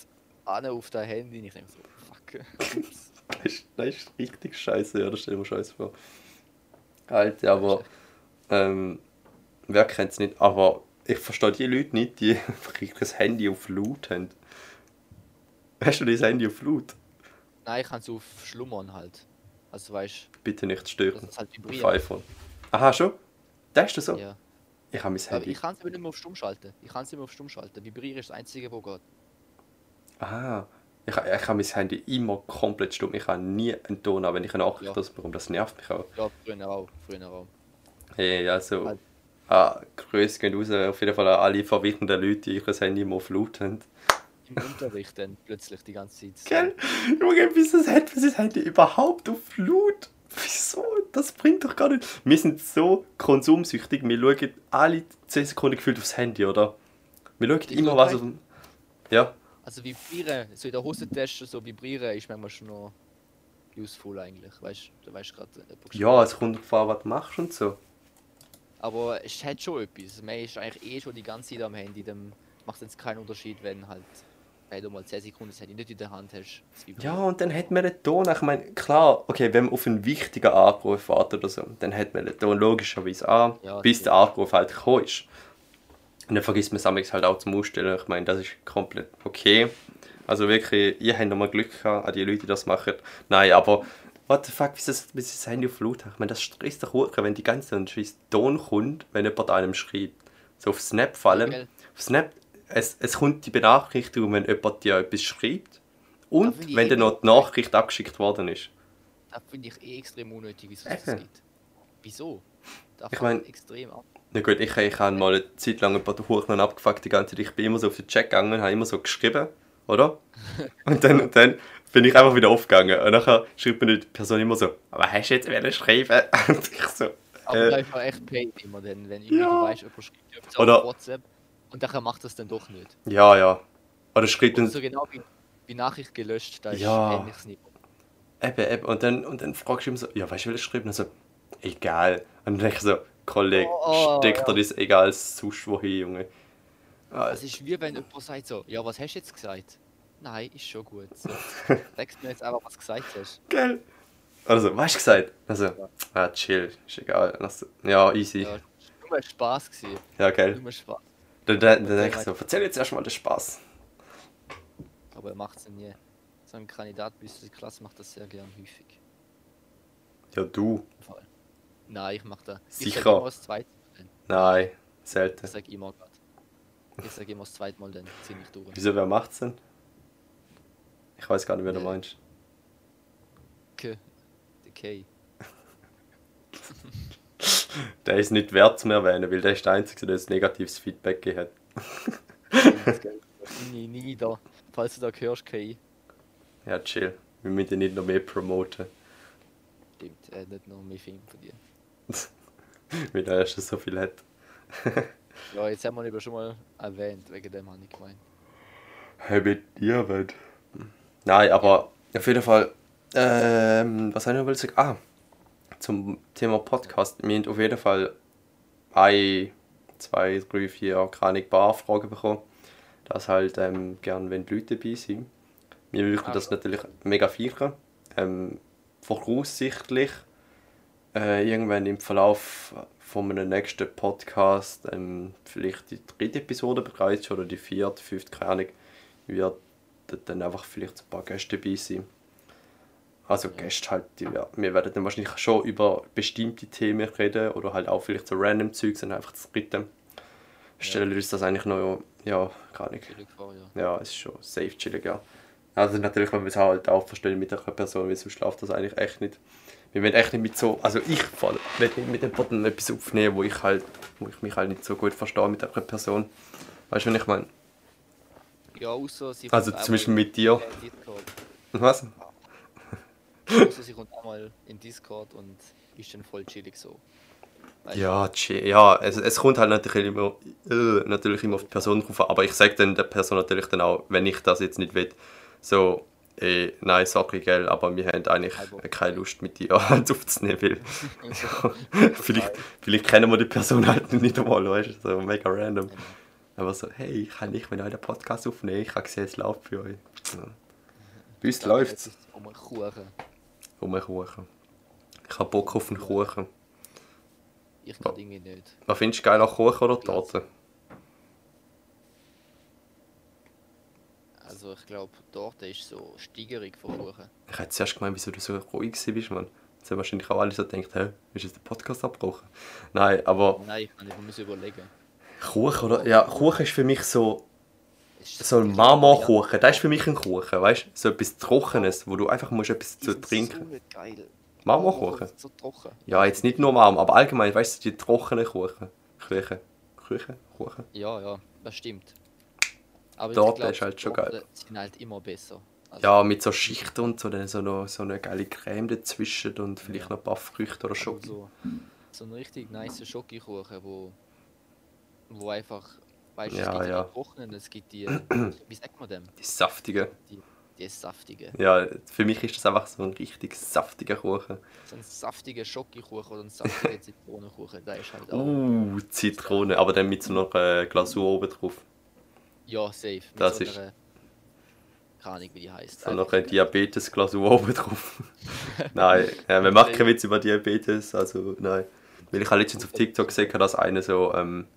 an auf dein Handy und ich denke so, fuck. Das ist, das ist richtig scheiße, ja, das stell dir mal scheiße vor. Alter, aber ähm, wer kennt es nicht, aber ich verstehe die Leute nicht, die das Handy auf Laut haben. Hast du das Handy auf Laut? Nein, ich kann es auf Schlummern halt. Also weißt Bitte nicht stören. dass es halt Auf iPhone. Aha, schon? Das ist das so? Ja. Ich habe mein Aber Handy. ich kann es aber nicht mehr auf Stumm schalten. Ich kann es nicht mehr auf Stumm schalten. Vibrieren ist das einzige, wo geht. Ah, ich, ich habe mein Handy immer komplett stumm. Ich habe nie einen Ton an, wenn ich eine Nachricht Ja. ausbekomme. Das nervt mich auch. Ja, früher auch. Früher auch. Hey, also, Halt. ah, Grüße gehen raus auf jeden Fall an alle verwirrenden Leute, die ihr Handy immer auf Laut haben. Im Unterricht dann plötzlich die ganze Zeit. Gell? Junge, wieso hat man sein Handy überhaupt auf Laut? Wieso? Das bringt doch gar nicht. Wir sind so konsumsüchtig, wir schauen alle 10 Sekunden gefühlt aufs Handy, oder? Wir schauen Ich immer was auf dem... Ja, Also vibrieren, so in der Hosentasche so vibrieren ist manchmal schon noch useful eigentlich. Weißt du, weißt gerade ja, es kommt darauf an, was du machst und so. Aber es hat schon etwas. Man ist eigentlich eh schon die ganze Zeit am Handy. Dann macht es jetzt keinen Unterschied, wenn halt, wenn du mal 10 Sekunden das Handy nicht in der Hand hast. Ja, und dann hat man den Ton. Ich meine, klar, okay, wenn man auf einen wichtigen Anruf wartet oder so, dann hat man den Ton logischerweise an, Ja, bis der Anruf halt gekommen ist. Und dann vergisst man es halt auch zum Ausstellen. Ich meine, das ist komplett okay. Also wirklich, ihr habt nochmal Glück gehabt, an die Leute, die das machen. Nein, aber what the fuck, wieso ist das Handy auf laut? Ich meine, das stresst doch auch, wenn die ganze Zeit ein scheiß Ton kommt, wenn jemand einem schreibt. So auf Snap fallen. Gell? Auf Snap, es, es kommt die Benachrichtigung, wenn jemand dir etwas schreibt. Und wenn dann eh noch die Nachricht abgeschickt worden ist. Das finde ich eh extrem unnötig, wieso es das gibt. Wieso? Das Ich fuckt mein- extrem ab. Na gut, ich, ich habe mal eine Zeit lang ein paar Huren abgefuckt die ganze Zeit. Ich bin immer so auf den Chat gegangen, habe immer so geschrieben, oder? Und dann, und dann bin ich einfach wieder aufgegangen. Und nachher schreibt mir die Person immer so, aber hast du jetzt wieder schreiben? Und ich so, Aber Äh. da ist auch echt pain immer, denn wenn irgendwie Ja. weißt, jemand schreibt Oder- auf WhatsApp und nachher macht das dann doch nicht. ja, ja. Oder schreibt Und dann, so genau wie, wie Nachricht gelöscht, da ist Ja. ähnliches Niveau. eben, eben. Und dann, und dann fragst du immer so, ja, weißt du, will ich schreiben? Und so, egal. Und dann ich so, Kollege, Oh, steck ja. dir das egal sonst wohin, Junge. Ah, Es ist wie wenn jemand sagt so, ja, was hast du jetzt gesagt? Nein, ist schon gut. So. Sagst mir jetzt einfach, was du gesagt hast. Geil. Also, was hast du gesagt? Also, ah, chill, ist egal. Also, ja, easy. Ja, nur mal Spaß gewesen. Ja, geil. Nur Spaß. Dann, dann, dann denke ich so, erzähl jetzt erstmal den Spaß. Aber er macht es nie. So ein Kandidat bis zur Klasse macht das sehr gern häufig. Ja, du. Fall. Nein, ich mach da. Ich Sicher. sag immer das zweite Mal. Nein, selten. Ich sag immer grad. Ich sag immer das zweite Mal dann ziemlich durch. Wieso, wer macht's denn? Ich weiß gar nicht, wer du meinst. K. Der K. Der ist nicht wert zu erwähnen, weil der ist der Einzige, der ein negatives Feedback gegeben hat. nie, nie da. Falls du da hörst, K. Ja, chill. Wir müssen nicht noch mehr promoten, Stimmt, er hat nicht noch mehr Film von dir. Weil er erst so viel hat. Ja, jetzt haben wir ihn aber schon mal erwähnt, wegen dem habe ich gemeint. Hey, mit dir, Mann. Nein, aber auf jeden Fall, ähm, was soll ich noch sagen? Ah, zum Thema Podcast. Wir haben auf jeden Fall ein, zwei, drei, vier, keine paar Fragen bekommen. Das halt ähm, gern, wenn die Leute dabei sind. Wir würden Ah, das schon. natürlich mega feiern. Ähm, voraussichtlich äh, irgendwann im Verlauf von einem nächsten Podcast, ähm, vielleicht die dritte Episode bereits oder die vierte, fünfte, keine Ahnung, wird dann einfach vielleicht ein paar Gäste dabei sein. Also Gäste halt, die, wir, wir werden dann wahrscheinlich schon über bestimmte Themen reden oder halt auch vielleicht so random Zeugs und einfach das dritte. Stellen wir uns das eigentlich noch, ja, keine Ahnung. Chillig vor, ja. Ja, es ist schon safe chillig, ja. Also natürlich, wenn wir es halt auch verstehen mit einer Person, weil sonst läuft das eigentlich echt nicht. Wir wollen echt nicht mit so, also ich will nicht mit dem Botten etwas aufnehmen, wo ich halt, wo ich mich halt nicht so gut verstehe mit einer Person. Weißt du, was ich meine? Ja, außer sie Also zum Beispiel mit dir. Was? Außer sie kommt einmal in Discord und ist dann voll chillig so. Weißt? Ja, ja es, es kommt halt natürlich immer, äh, natürlich immer auf die Person drauf an, aber ich sage dann der Person natürlich dann auch, wenn ich das jetzt nicht will, so, eh, nein, sorry, gell, aber wir haben eigentlich keine Lust mit dir aufzunehmen, weil vielleicht, vielleicht kennen wir die Person halt nicht einmal, weißt du, so mega random. Aber so, hey, kann ich mit euch einen Podcast aufnehmen? Ich habe gesehen, es läuft für euch. Ja. Bei uns läuft es. Um einen Kuchen. Um einen Kuchen. Ich habe Bock auf einen Kuchen. Ich kann irgendwie nicht. Was findest du geil an Kuchen oder Torte? Also ich glaube, dort ist so Steigerung von Kuchen. Ich hätte zuerst gemeint, wieso du so ruhig bist, Mann. Jetzt haben wahrscheinlich auch alle so gedacht, hä, ist jetzt der Podcast abgebrochen? Nein, aber Nein, ich muss überlegen. Kuchen, oder? Ja, Kuchen ist für mich so, so ein Marmorkuchen. Das ist für mich ein Kuchen, weißt du? So etwas Trockenes, wo du einfach musst etwas zu trinken. So nicht geil. Marmorkuchen? So trocken. Ja, jetzt nicht nur Marmor, aber allgemein, weißt du, die trockenen Kuchen. Kuchen. Kuchen? Kuchen? Ja, ja, das stimmt. Aber Torte glaub, ist halt schon geil. sind halt immer besser. Also, Ja, mit so Schichten und so, dann so, noch, so eine geile Creme dazwischen und vielleicht noch ein paar Früchte oder aber Schoki. so, so ein richtig nice Schokokuchen, wo, wo einfach, weißt du, Ja, es gibt ja. die trockenen, es gibt die, wie sagt man dem? Die saftigen. Die, die saftigen. Ja, für mich ist das einfach so ein richtig saftiger Kuchen. So ein saftiger Schokokuchen oder ein saftiger Zitronenkuchen, der ist halt auch. Uh, Zitrone, aber dann mit so einer äh, Glasur oben drauf. Ja, safe. Mit Das so ist- einer, keine Ahnung, wie die heißt. So noch eine Diabetes-Glasur oben drauf. nein, ja, wir machen keinen Witz über Diabetes, also nein. Weil ich habe letztens auf TikTok gesehen, dass einer so, ähm,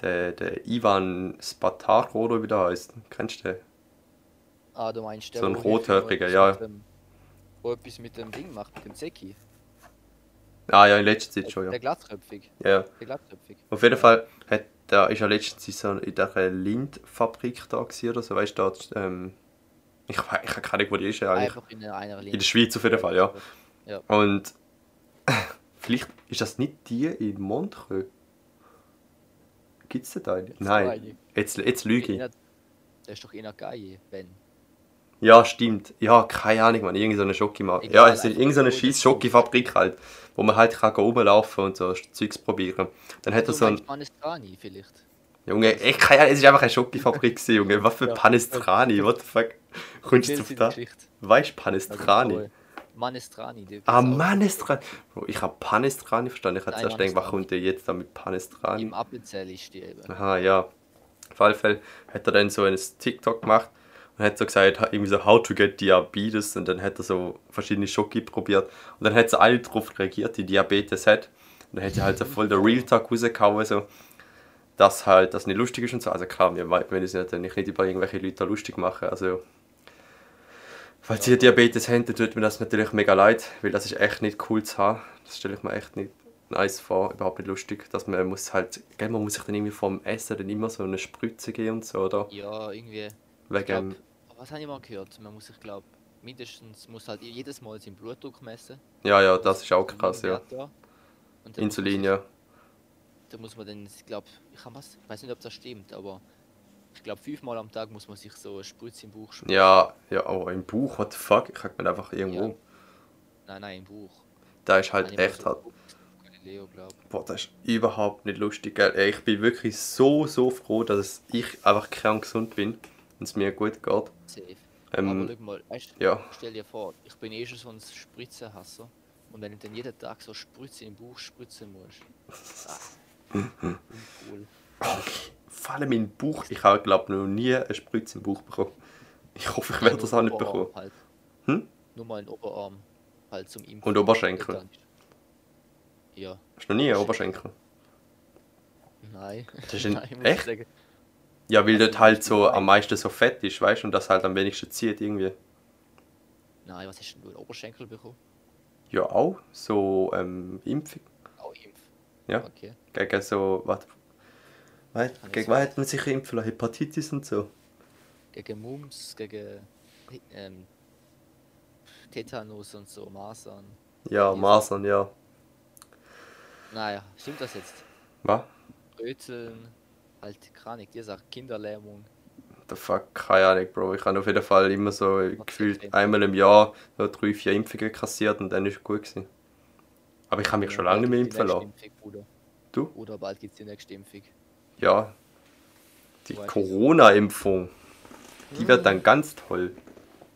der, der Ivan Spataro oder wie der heißt. Kennst du den? Ah, du meinst der, So ein noch ja. dem- Wo etwas mit dem Ding macht, mit dem Zeki. Ah ja, in letzter Zeit schon, Der ja. glattköpfig. ja. Der glattköpfig. Auf jeden Fall hat der, ist ja letztens so in dieser Lindfabrik da oder so, weißt du, da, ähm, ich, ich habe keine Ahnung, wo die ist eigentlich. Einfach in einer Linie. In der Schweiz auf jeden Fall, ja. Ja. Und vielleicht ist das nicht die in Montreux. Gibt es da eine? Da Nein. eine? Jetzt, jetzt lüge ich. Der ist doch in Gaie, Ben. Ja, stimmt. Ja, keine Ahnung, man. Irgend so eine Schokimarke. Egal, Ja, es ist einfach irgend so scheiß Schokifabrik halt, wo man halt kann rumlaufen und so Zeugs probieren. Dann hat er Du so ein. Panestrani vielleicht. Junge, ich keine Ahnung, es ist einfach eine Schokifabrik gewesen, Junge. Was für Ja. Panestrani, what the fuck? Kommst du da? Weißt du Also, Panestrani? voll. Manestrani. die Ah, Manestrani. Bro, ich habe Panestrani verstanden. Ich habe zuerst gedacht, was Manestrani. kommt der jetzt da mit Panestrani? Im Appenzell ist die eben. Aha, ja. Auf alle Fälle hat er dann so ein TikTok gemacht und hat so gesagt, irgendwie so, how to get Diabetes und dann hat er so verschiedene Schoki probiert und dann hat sie alle darauf reagiert, die Diabetes hat. Und dann hat er halt so voll der Real Talk rausgehauen, so, dass halt das nicht lustig ist und so. Also klar, wir wollen uns natürlich nicht über irgendwelche Leute lustig machen, also Falls ihr Diabetes habt, dann tut mir das natürlich mega leid, weil das ist echt nicht cool zu haben. Das stelle ich mir echt nicht nice vor, überhaupt nicht lustig, dass man muss halt, gell, man muss sich dann irgendwie vom Essen dann immer so eine Spritze geben und so, oder? Ja, irgendwie. Wegen, glaub, was habe ich mal gehört? Man muss sich, glaube mindestens muss halt jedes Mal seinen Blutdruck messen. ja, ja, das ist auch krass, ja. Dann Insulin, ja. Da muss man dann, ich glaube, ich was, ich weiß nicht, ob das stimmt, aber ich glaube fünfmal am Tag muss man sich so eine Spritze im Buch spritzen. Ja, ja, oh, im Buch, what the fuck, ich hab mir einfach irgendwo. Ja. Nein, nein, im Buch. Da ist Habe halt echt so. Galileo, glaube Boah, das ist überhaupt nicht lustig, gell. Ich bin wirklich so, so froh, dass ich einfach kerngesund bin und es mir gut geht. Safe. Ähm, aber schau mal, weißt du, ja. stell dir vor, ich bin eh schon so ein Spritzenhasser. Und wenn ich dann jeden Tag so Spritze im Buch spritzen muss. Ah, uncool. Vor allem im Buch. Ich habe, glaube noch nie eine Spritze im Buch bekommen. Ich hoffe, ich werde das auch nicht Oberarm bekommen. Halt. Hm? Nur mal ein Oberarm. Halt zum Impfen. Und Oberschenkel? Ja, Hast du noch nie einen Oberschenkel? nein. Das ist ein- Nein, echt? Ja, weil Also dort halt so am meisten so fett ist, weißt du, und das halt am wenigsten zieht irgendwie. Nein, was hast denn du? Einen Oberschenkel bekommen? Ja, auch. So ähm, Impfung. Auch Impf. Ja. Okay. Gegen so, was? Gegen was hat man sich impfen lassen? Hepatitis und so. Gegen Mumps, gegen ähm, Tetanus und so, Masern. Ja, Masern, ja. Naja, stimmt das jetzt? Was? Röteln, halt Kranik, dir sagt Kinderlähmung. The fuck, keine Ahnung, Bro. Ich habe auf jeden Fall immer so gefühlt okay. einmal im Jahr so drei, vier Impfungen kassiert und dann ist es gut gewesen. Aber ich habe mich Ja, schon lange nicht mehr impfen die lassen. Impfung. Du? Oder bald gibt es die nächste Impfung. Ja. Die Corona-Impfung. Die wird dann ganz toll.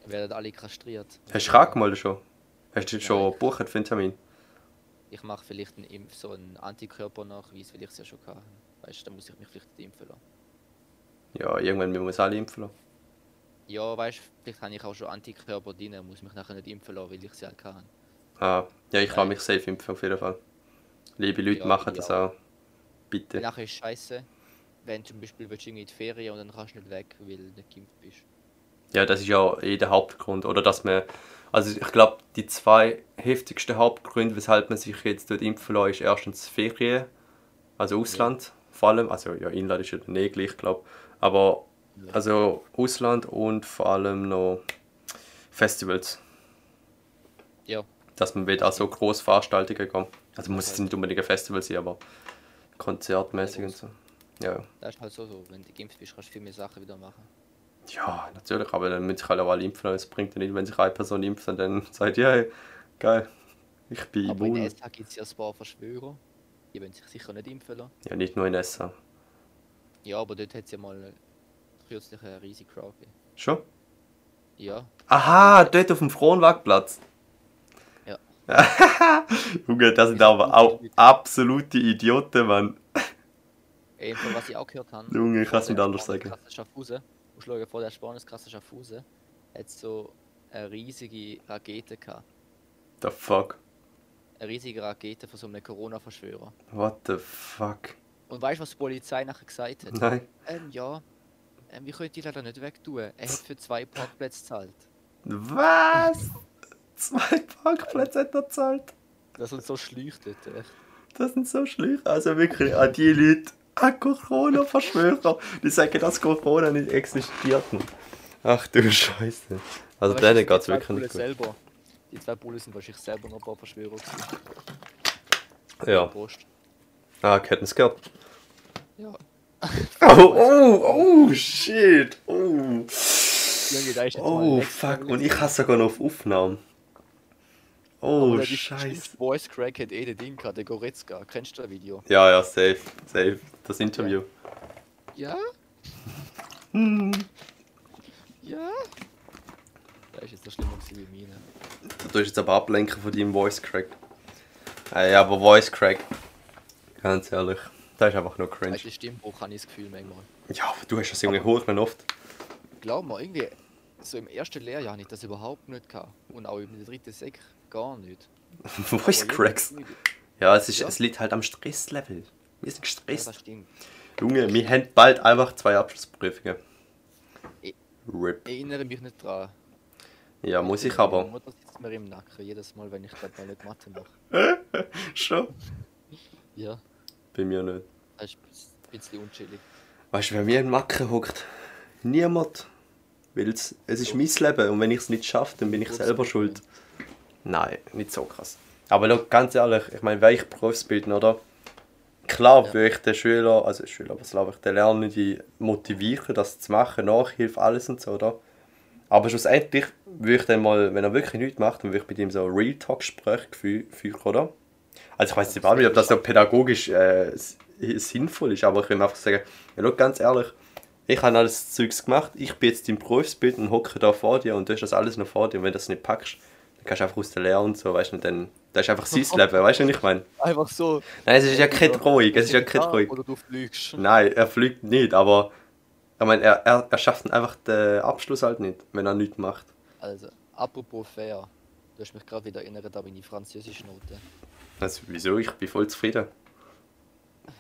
Ihr werdet alle kastriert. Hast du mal schon? Hast du schon gebucht für einen Termin? Ich mache vielleicht einen Impf, so einen Antikörpernachweis, weil ich es ja schon hatte. Weißt du, dann muss ich mich vielleicht impfen lassen. Ja, irgendwann müssen wir uns alle impfen lassen. Ja, weißt du, vielleicht habe ich auch schon Antikörper drin, muss mich nachher nicht impfen lassen, weil ich sie halt kann. Ah, ja, ich Nein. mich safe impfen, auf jeden Fall. Liebe Leute, Ja, machen das auch. auch. Bitte. Nachher ist scheiße, wenn zum Beispiel willst du in die Ferien und dann kannst du nicht weg, weil du nicht geimpft bist. Ja, das ist ja eh der Hauptgrund. Oder dass man. Also ich glaube, die zwei heftigsten Hauptgründe, weshalb man sich jetzt dort impfen lässt, ist erstens Ferien, also Ausland vor allem. Also ja, Inland ist ja eh gleich, glaube Aber also Ausland und vor allem noch Festivals. Ja, Dass man wieder an so grosse Veranstaltungen kommt. Also muss es nicht unbedingt ein Festival sein, aber konzertmäßig und so. Ja. das ist halt so, so. wenn du geimpft bist, kannst du viel mehr Sachen wieder machen. Ja, natürlich, aber dann müssen sich halt auch alle impfen. Es bringt ja nicht, wenn sich eine Person impft und dann sagt, ja, hey, geil, ich bin Aber in immun. SA gibt es ja ein paar Verschwörer, die wollen sich sicher nicht impfen lassen. Ja, nicht nur in Essen. Ja, aber dort hat es ja mal kürzlich eine riesige Crowd gegeben. Schon? Ja, Aha, dort auf dem Fronwagplatz. Ja. Junge, das sind aber auch absolute Idioten, Mann. Ebenfalls, was ich auch gehört habe. Junge, ich vor kann's nicht der anders sagen. Spanisch-Kasse Schaffhausen, du schauen, vor der Spanisch-Kasse Schaffhausen hat es so eine riesige Rakete gehabt. The fuck? Eine riesige Rakete von so einem Corona-Verschwörer. What the fuck? Und weißt du, was die Polizei nachher gesagt hat? Nein. Ähm, ja, Ähm, wie könnt ihr leider nicht wegtun? Er hat für zwei Parkplätze gezahlt. Was? Zwei Parkplätze hat er gezahlt. Das sind so schleuchtet, echt. Das sind so schlimm. Also wirklich an die Leute, an Corona-Verschwörer, die sagen, dass Corona nicht existiert. Ach du Scheiße. Also denen weißt du, geht es die zwei wirklich nicht gut. selber. Die zwei Bullen sind wahrscheinlich selber noch ein paar Verschwörer gewesen. Ja. Ah, gehört. Ja. Oh, oh, oh, shit. Oh, oh fuck. Und ich hasse sogar noch auf Aufnahmen. Oh, scheiße. Voice Crack hat eh den Ding gehabt, der Goretzka. Kennst du das Video? Ja, ja, safe, safe. Das Interview. Ja? Hm. Ja? Da ist jetzt so gewesen wie meine. Du tust jetzt aber ablenken von deinem Voice Crack. Ey, aber Voice Crack. Ganz ehrlich. Das ist einfach nur cringe. Weißt du, Stimmbruch habe ich das Gefühl manchmal. Ja, aber du hast das irgendwie hochgenommen oft. Glaub mir, irgendwie, so im ersten Lehrjahr habe ich das überhaupt nicht gehabt. Und auch der dritten Sek gar nicht. Voice Cracks. Ja, es, ist, Ja. es liegt halt am Stresslevel. Wir sind Ja, gestresst. das stimmt. Junge, wir haben bald einfach zwei Abschlussprüfungen. Ich- RIP. Erinnere mich nicht dran. Ja, muss ich Meine aber. Mutter sitzt mir im Nacken, jedes Mal, wenn ich gerade mal nicht Mathe mache. Schon? Ja, Bei mir nicht. das ist ein bisschen unchillig. Weißt du, wer mir in den Macken hockt? Niemand. Weil es, es ist mein Leben und wenn ich es nicht schaffe, dann bin ich selber schuld. Nein, nicht so krass. Aber schau, ganz ehrlich, ich meine, wäre ich Berufsbildner, oder? Klar Ja. würde ich den Schüler, also Schüler, was glaube ich, den Lernenden motivieren, das zu machen, Nachhilfe, alles und so, oder? Aber schlussendlich würde ich dann mal, wenn er wirklich nichts macht, dann würde ich mit ihm so Real Talk-Gespräch fü- führen, oder? Also ich weiß nicht, ob das so pädagogisch äh, sinnvoll ist, aber ich will einfach sagen, ja, schau, ganz ehrlich, ich habe alles Zeugs gemacht, ich bin jetzt im Berufsbild und hocke da vor dir und du hast das alles noch vor dir und wenn du das nicht packst, dann kannst du einfach aus der Lehre und so, weißt du, dann, das ist einfach sein Leben, weißt du, was ich meine? Einfach so. Nein, es ist ja keine Drohung, es ist ja keine Drohung. Oder du fliegst. Nein, er fliegt nicht, aber ich meine, er, er, er schafft einfach den Abschluss halt nicht, wenn er nichts macht. Also, apropos fair. Du hast mich gerade wieder erinnert an meine französische Note. Also, wieso? Ich bin voll zufrieden.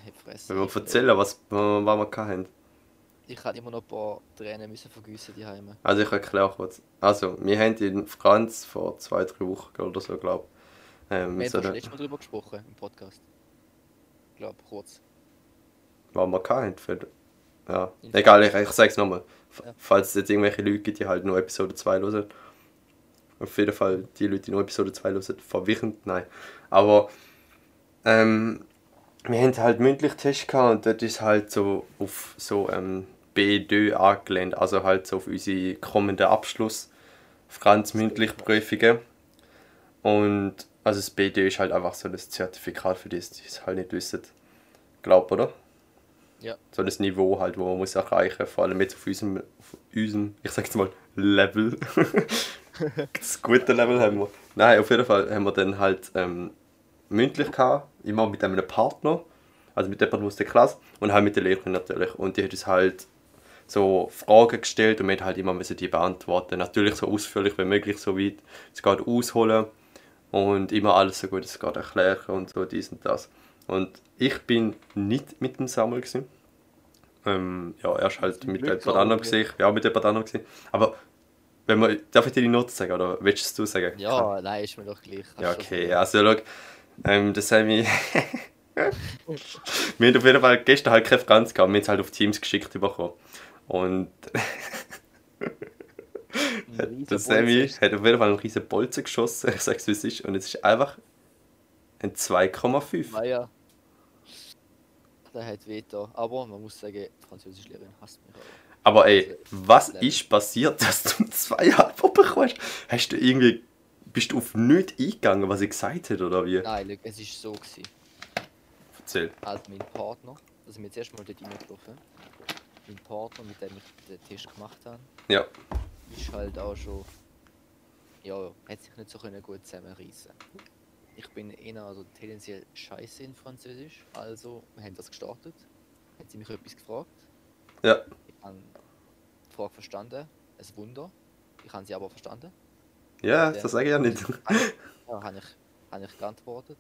Hey, Fresse. Wenn wir erzählen, was, was wir hatten. Ich hatte immer noch ein paar Tränen müssen vergüssen die Heime. Also ich erkläre kurz. Also, wir haben in Franz vor zwei, drei Wochen oder so, glaube ich. Ähm, Wir so haben eine, letztes Mal drüber gesprochen im Podcast. Ich glaube, kurz. was wir hatten. Für, ja, egal, ich, ich sag's nochmal. Ja. Falls es jetzt irgendwelche Leute gibt, die halt nur Episode 2 hören. Auf jeden Fall, die Leute, die nur Episode 2 hören, verwirrend, nein. Aber, ähm, wir haben halt mündlich Test gehabt und dort ist halt so auf so ähm, B2 angelehnt, also halt so auf unsere kommenden Abschluss, auf ganz mündliche Prüfungen. Und also das B2 ist halt einfach so das Zertifikat für das, die es halt nicht wissen. Glaub, oder? Ja. So das Niveau halt, wo man muss erreichen, vor allem jetzt auf unserem, auf unserem ich sag jetzt mal, Level. das gute Level haben wir. Nein, auf jeden Fall haben wir dann halt ähm, mündlich gehabt, immer mit einem Partner, also mit jemandem aus der Klasse und halt mit der Lehrerin natürlich. Und die hat uns halt so Fragen gestellt und wir halt immer müssen die beantworten. Natürlich so ausführlich wie möglich, so weit es geht ausholen und immer alles so gut es geht erklären und so dies und das. Und ich bin nicht mit dem Samuel gewesen. Ähm, ja, er ist halt mit Glück, anderem Samuel. gewesen. Ja, mit jemand anderem gewesen. Aber wenn man, darf ich dir die Note sagen oder willst du es sagen? Ja, nein, ist mir doch gleich. Ja, okay, also schau, ähm, das haben wir... wir haben auf jeden Fall gestern halt keine Franz gehabt, wir haben es halt auf Teams geschickt bekommen. Und der Sammy hat auf jeden Fall einen riesen Bolzen geschossen, ich sag's wie es ist, und es ist einfach ein 2,5. Ah ja. Der hat Veto. Aber man muss sagen, die Französischlehrerin hasst mich auch. Aber ey, was Level. ist passiert, dass du zweieinhalb bekommst? Hast du irgendwie... Bist du auf nichts eingegangen, was ich gesagt habe, oder wie? Nein, schau, es ist so gewesen. Erzähl. Also mein Partner, also wir zuerst mal dort reingelaufen. Mein Partner, mit dem ich den Tisch gemacht habe, Ja. ist halt auch schon. Ja, hat sich nicht so können gut zusammenreißen. Ich bin eher also tendenziell scheiße in Französisch, also wir haben das gestartet. Hat sie mich etwas gefragt. Ja. Ich habe die Frage verstanden. Ein Wunder. Ich habe sie aber verstanden. Ja, Ja. das sage ich ja nicht. Ja, habe ich, habe ich geantwortet.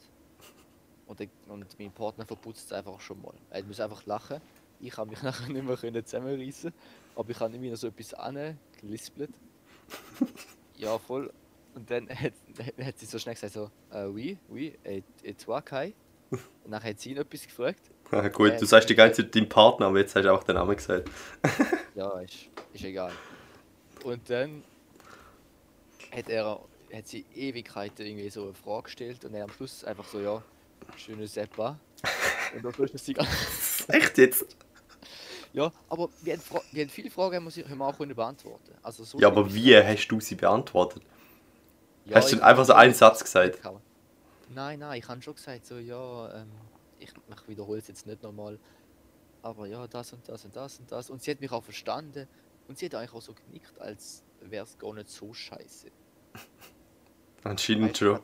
Und, der, und mein Partner verputzt es einfach schon mal. Er muss einfach lachen. Ich habe mich nachher nicht mehr können zusammenreißen, aber ich habe noch so etwas angelispelt. ja, voll. Und dann hat, hat sie so schnell gesagt so, äh, oui, oui, et, et toi, Kai? Und dann hat sie ihn etwas gefragt. Ah, gut, du sagst die ganze Zeit deinen Partner, aber jetzt hast du auch den Namen gesagt. Ja, ist, ist egal. Und dann hat er hat sie Ewigkeiten irgendwie so eine Frage gestellt und dann am Schluss einfach so, ja, schönes Seppa. Und dann ist sie ganz. Echt jetzt? Ja, aber wir haben, Fra wir haben viele Fragen haben wir, auch können beantworten. Also so Ja, aber wie hast du sie beantwortet? Nicht. hast du einfach so einen Satz gesagt? Nein, nein, ich habe schon gesagt, so, ja, ähm, ich, ich wiederhole es jetzt nicht nochmal. Aber ja, das und das und das und das. Und sie hat mich auch verstanden. Und sie hat eigentlich auch so genickt, als wäre es gar nicht so scheiße. Anscheinend Weißt schon.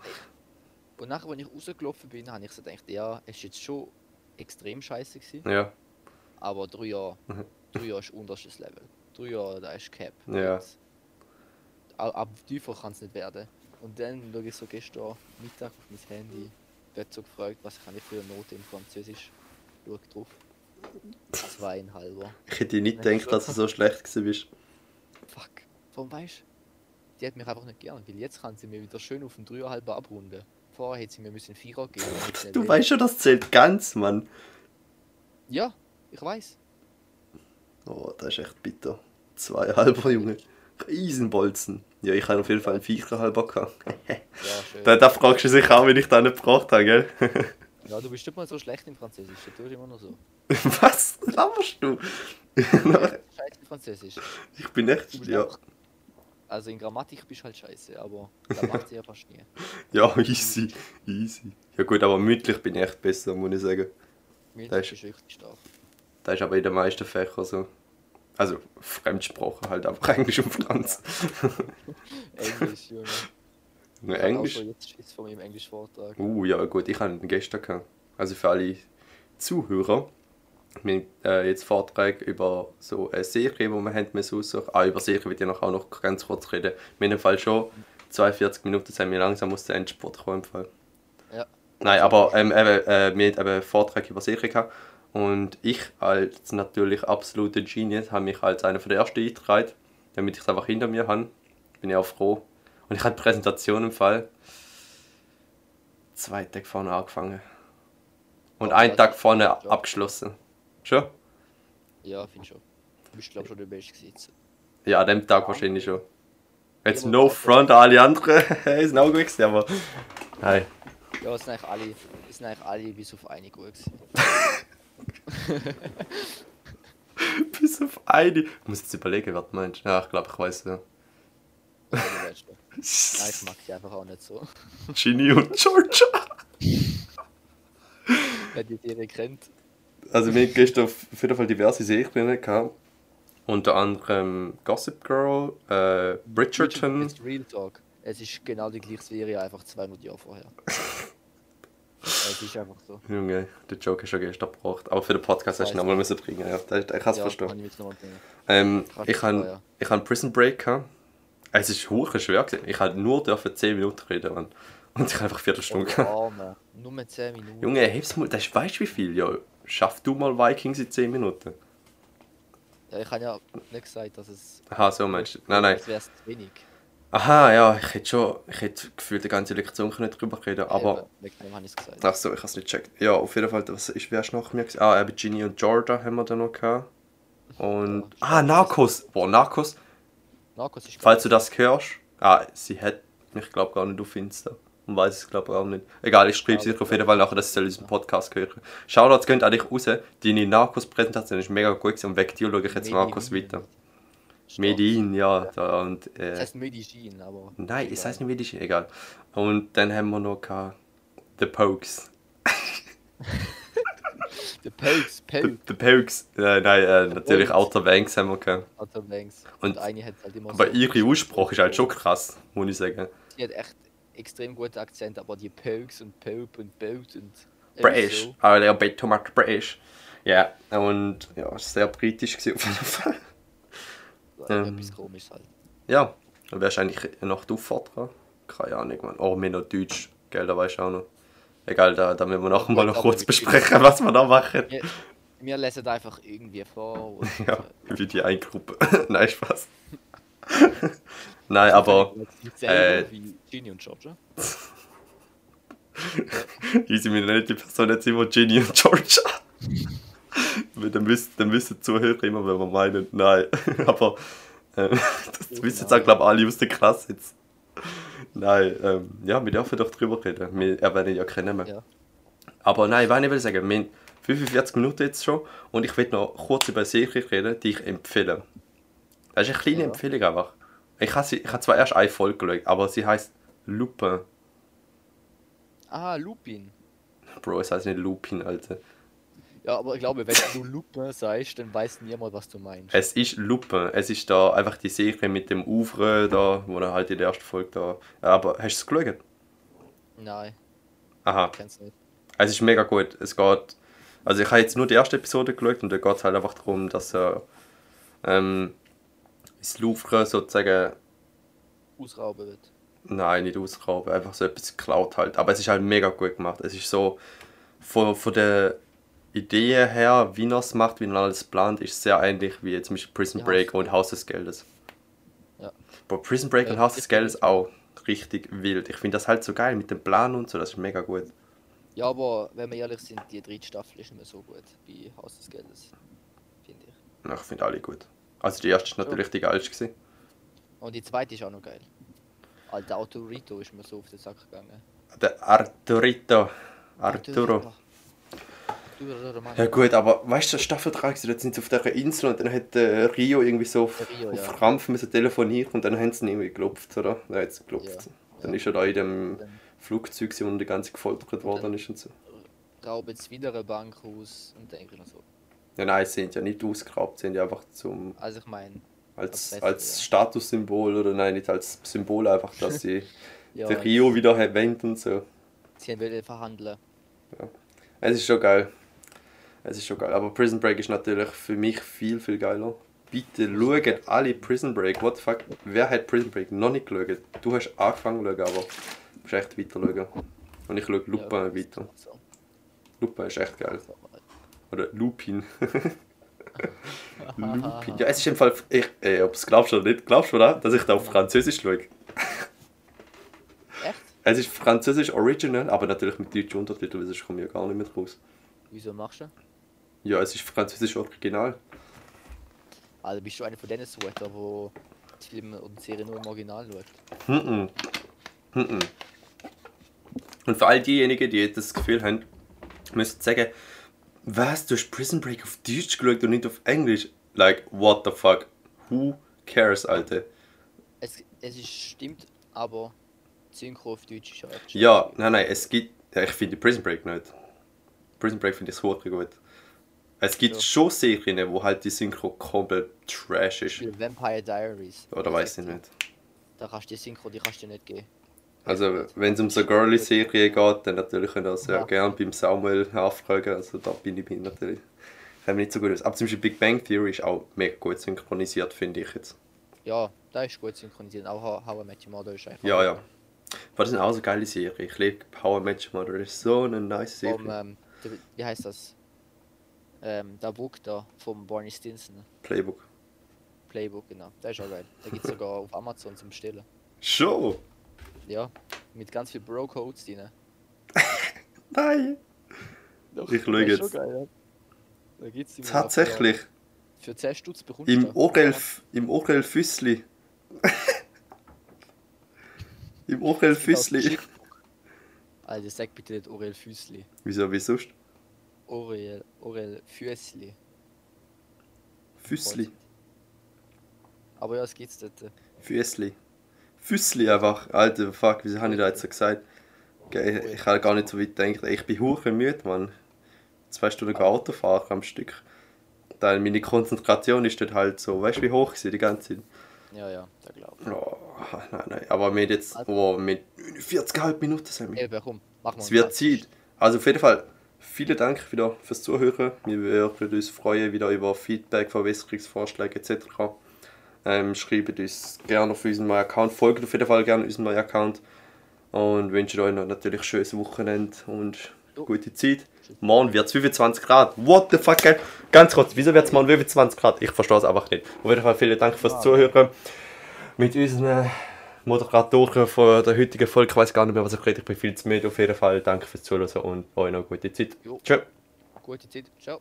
Und nachher, als ich rausgelaufen bin, habe ich so gedacht, ja, es ist jetzt schon extrem scheiße gewesen. Ja. Aber drei Jahre, Mhm. drei Jahre ist unterstes Level. Drei Jahre, da ist Cap. Ja. Und Ab, ab tiefer kann es nicht werden. Und dann schaue ich so gestern Mittag auf mein Handy, wird so gefragt, was ich für eine Note in Französisch. Schau drauf. Zweieinhalber. Ich hätte nicht gedacht, dass du so schlecht gewesen bist. Fuck. Warum weißt du? Die hat mich einfach nicht gern, weil jetzt kann sie mir wieder schön auf den Dreieinhalber abrunden. Vorher hätte sie mir müssen Vierer geben. Du will. weißt schon, das zählt ganz, Mann. Ja, ich weiß. Oh, das ist echt bitter. Zwei halber, Junge. Riesenbolzen. Ja, ich habe auf jeden Fall einen Viecher halber gehabt. Ja, da, da fragst du dich auch, wenn ich da nicht gebracht habe, gell? Ja, du bist nicht mal so schlecht in Französisch, du tust immer noch so. Was laberst du? Scheiße in Französisch. ich bin echt, ja, einfach- Also in Grammatik bist du halt scheiße, aber da macht sie ja fast nie. ja, easy, easy. Ja gut, aber mündlich bin ich echt besser, muss ich sagen. Das ist ist- richtig stark. Das ist aber in den meisten Fächern so. Also, Fremdsprache halt, einfach Englisch und Franz. Englisch, Junge. Auch Englisch? jetzt vor meinem Englischvortrag. Uh, ja gut, ich habe gestern gehabt. Also für alle Zuhörer. Wir äh, jetzt Vorträge über so eine Serie, die wir haben müssen aussuchen. Ah, über Serie will ich noch auch noch ganz kurz reden. Wir haben Fall schon 42 Minuten, sind wir langsam aus dem Endspurt kommen im Fall. Ja. Nein, aber ähm, eben, äh, wir haben einen Vortrag über Serie gehabt. Und ich als natürlich absoluter Genius habe mich als einer der ersten eingetragen, damit ich es einfach hinter mir habe. Bin ich auch froh. Und ich habe die Präsentation im Fall zwei Tage vorne angefangen. Und Oh, einen Tag vorne abgeschlossen. Schon? Ja, finde schon. Du bist glaube schon der Beste gewesen. Ja, an dem Tag wahrscheinlich schon. Jetzt Ja, no front an alle anderen. ist auch gut gewesen, aber. Nein. Ja, es sind eigentlich alle, es sind eigentlich alle bis auf eine gut gewesen. Bis auf eine. Ich muss jetzt überlegen, was du meinst. Ja, ich glaube, ich weiß ja. Ja, ich mag die einfach auch nicht so. Ginny und Georgia. Wer die Serie kennt. Also wir gestern auf jeden Fall diverse Serien gehabt. Unter anderem Gossip Girl, äh, Bridgerton. Jetzt Real Talk. Es ist genau die gleiche Serie, einfach 200 Jahre vorher. es ist einfach so. Junge, der Joke ist schon gestern gebracht. Aber für den Podcast hast du ihn nochmal müssen bringen. Ja, das- ich kann es ja, verstehen. kann ich. Ähm, ich habe ja. ich hab Prison Break gehabt. Es ist hure schwer gewesen. Ich habe nur dürfen 10 Minuten reden Mann. und ich habe einfach eine Viertelstunde Oh, gehabt. Nur mit 10 Minuten. Junge, heb's mal, das weißt du wie viel? Ja, schaff du mal Vikings in 10 Minuten. Ja, ich habe ja nicht gesagt, dass es. Aha, so meinst du. Nein, nein. Es wäre wenig. Aha, ja, ich hätte schon, ich hätte gefühlt die ganze Lektion können drüber reden, aber... Eben, wegen dem habe ich es gesagt. Ach so, ich habe es nicht gecheckt. Ja, auf jeden Fall, was ist, wer ist nach mir? Ah, eben Ginny und Georgia haben wir da noch gehabt. Und... Ja, Ah, Narcos! Boah, Narcos, Narcos ist falls du das hörst... Ah, sie hat mich, glaube gar nicht auf Insta. Und weiß es, glaube auch nicht. Egal, ich schreibe sicher auf jeden Fall nachher, dass sie soll unseren Podcast hören. Shoutouts gehen an dich raus. Deine Narcos-Präsentation ist mega gut gewesen und weg dir schaue ich jetzt Narcos weiter. Medin, ja. Da, und, äh, Das heißt Medellin, aber. Nein, es heißt nicht Medellin, egal. Und dann haben wir noch gehabt, The Pokes. The Pokes, The, Poke, the Pokes. Äh, nein, äh, natürlich Pokes. Outer Banks haben wir gehabt. Outer Banks. Und- Und eine hat halt immer Aber so. ihre Aussprache ist halt schon krass, muss ich sagen. Die hat echt extrem guten Akzent, aber die Pokes und Pope und Boat und. British. so. Ah, der Bett Tomat British. Ja, und ja, sehr britisch gewesen auf jeden Fall. Ähm. Etwas komisch halt. Ja, dann wärst du eigentlich noch du dran. Keine Ahnung, man. Oh, wir noch Deutsch, gell, da weißt du auch noch. Egal, da, da müssen wir nachher mal noch kurz besprechen, was wir da machen. Wir, Wir lesen einfach irgendwie vor. Ja, äh, wie die Eingruppe. Nein, Spaß. Nein, aber äh, wie Ginny und Georgia. easy, wir nennen die Person jetzt immer Ginny und Georgia. Dann müssen, dann müssen die Zuhörer immer, wenn wir meinen, nein. aber ähm, das Oh wissen jetzt auch, glaube ich, alle aus der Klasse jetzt. Nein, ähm, ja, wir dürfen doch drüber reden. Wir erwähnen ja keinen mehr. Ja. Aber nein, was ich will sagen, wir haben 45 Minuten jetzt schon und ich will noch kurz über eine Serie reden, die ich empfehle. Das ist eine kleine Ja. Empfehlung einfach. Ich habe, sie, ich habe zwar erst eine Folge geschaut, aber sie heißt Lupin. Ah, Lupin. Bro, es heißt nicht Lupin, Alter. Ja, aber ich glaube, wenn du Lupin sagst, dann weiß niemand, was du meinst. Es ist Lupin. Es ist da einfach die Serie mit dem Ouvre da, wo er halt in der ersten Folge da. Aber hast du es geschaut? Nein, Aha. kennst du nicht. Es ist mega gut. Es geht. Also ich habe jetzt nur die erste Episode geschaut und da geht es halt einfach darum, dass er ähm, ins Louvre sozusagen Ausrauben wird. Nein, nicht ausgraben, einfach so etwas geklaut halt. Aber es ist halt mega gut gemacht. Es ist so, von, von der Idee her, wie er es macht, wie er alles plant, ist sehr ähnlich wie zum Beispiel Prison Ja, Break voll. und Haus des Geldes. Ja. Aber Prison Break Ja, und Haus des ich- Geldes auch richtig wild. Ich finde das halt so geil mit dem Plan und so, das ist mega gut. Ja, aber wenn wir ehrlich sind, die dritte Staffel ist nicht mehr so gut wie Haus des Geldes. Finde ich. Ja, Ich finde alle gut. Also die erste ist natürlich die geilste. Und die zweite ist auch noch geil. Alter Autorito ist mir so auf den Sack gegangen. Der Arturito. Arturo. Arturo. Ja gut, aber weißt du, Staffel 3, dort sind sie auf dieser Insel und dann hat äh, Rio irgendwie so auf, Rio, auf ja. Krampf müssen telefonieren und dann haben sie ihn irgendwie geklopft, oder? Nein, jetzt geklopft. Ja, Dann ja. ist er da in dem Dann Flugzeug und die ganze gefoltert worden ist und so. rauben jetzt wieder eine Bank aus und denke noch so. Ja nein, sie sind ja nicht ausgeraubt, sie sind ja einfach zum, Also ich meine, als, Als Statussymbol oder nein, nicht als Symbol einfach, dass sie ja, den Rio wieder erwähnt und so. sie wollen verhandeln. Es ist schon geil. Es ist schon geil. Aber Prison Break ist natürlich für mich viel, viel geiler. Bitte schaut alle Prison Break. What the fuck? Wer hat Prison Break noch nicht geschaut? Du hast angefangen zu schauen, aber du musst echt weiter schauen. Und ich schaue Lupin ja, weiter. Lupin ist echt geil. Oder Lupin. Lupin. Ja, es ist im Fall. Ich, ey, ob es glaubst oder nicht, glaubst du, oder? Dass ich da auf Französisch schaue? Echt? Es ist Französisch Original, aber natürlich mit deutschen Untertiteln, weil sonst komme ich ja gar nicht mehr raus. Wieso machst du? Ja, es ist Französisch Original. Also bist du einer von denen Sweater, wo die Filme und Serien nur im Original schaut? Mhm. Mhm. Und für all diejenigen, die jetzt das Gefühl haben, müssen sagen, was, du hast Prison Break auf Deutsch geschaut und nicht auf Englisch? Like, what the fuck? Who cares, Alter? Es, es ist, stimmt, aber Synchro auf Deutsch ist ja echt Ja, nein, nein, es gibt. Ich finde Prison Break nicht. Prison Break finde ich so gut. Es gibt Ja. schon Serien, wo halt die Synchro komplett trash ist. Beispiel Vampire Diaries. Oder weiß ich nicht. Da kannst du die Synchro, die kannst du nicht geben. Also, wenn es um so girly-Serien geht, dann natürlich könnt ihr das sehr Ja. gerne beim Samuel nachfragen. Also, da bin ich bin natürlich. Kann mich nicht so gut aus. Aber zum Beispiel Big Bang Theory ist auch mega gut synchronisiert, finde ich jetzt. Ja, da ist gut synchronisiert. Auch How- How I Met Your Mother ist einfach. Ja, ja. Aber das sind auch so geile Serien. Ich liebe Power Match Mother. Das ist so eine nice Serie. Vom, ähm, wie heißt das? Ähm, der Book da, vom Barney Stinson. Playbook. Playbook, genau. Der ist auch geil. Der gibt sogar auf Amazon zum Bestellen. Schon? Ja, mit ganz viel Bro-Codes drin. Nein! Doch, Ich ist jetzt. schon geil, ja. Tatsächlich. Für, für 10 Stutz bekommst du Im. Orel, im Orel Füssli. Im Orel Füssli. Alter, sag bitte nicht Orel Füßli. Wieso, wie sonst? Orel, Orel Füßli. Füssli. Aber ja, es gibt's dort. Füssli. Füssli einfach. Alter, fuck, wieso habe ich da jetzt so gesagt? Gell, Ich habe gar nicht so weit gedacht. Ich bin hure müde, Mann. Zwei Stunden Auto fahren am Stück. Dann meine Konzentration ist dort halt so, weißt du, wie hoch sie die ganze Zeit? Ja, ja, da glaub ich. Oh, nein, nein. Aber mit jetzt, oh, mit 40,5 Minuten sind wir. Ey, warum? Mach mal Es wird. Zeit. Also auf jeden Fall, vielen Dank wieder fürs Zuhören. Wir würden uns freuen wieder über Feedback, Verbesserungsvorschläge etc. Ähm, schreibt uns gerne auf unseren neuen Account, folgt auf jeden Fall gerne unserem neuen Account und wünsche euch noch natürlich ein schönes Wochenende und. Gute Zeit. Morgen wird es 25 Grad. What the fuck? Ganz kurz, wieso wird es morgen 25 Grad? Ich verstehe es einfach nicht. Auf jeden Fall vielen Dank fürs Ah. Zuhören. Mit unseren Moderatoren von der heutigen Folge. Ich weiß gar nicht mehr, was ich rede. Ich bin viel zu müde. Auf jeden Fall danke fürs Zuhören und euch noch eine gute Zeit. Jo. Tschö. Gute Zeit. Ciao.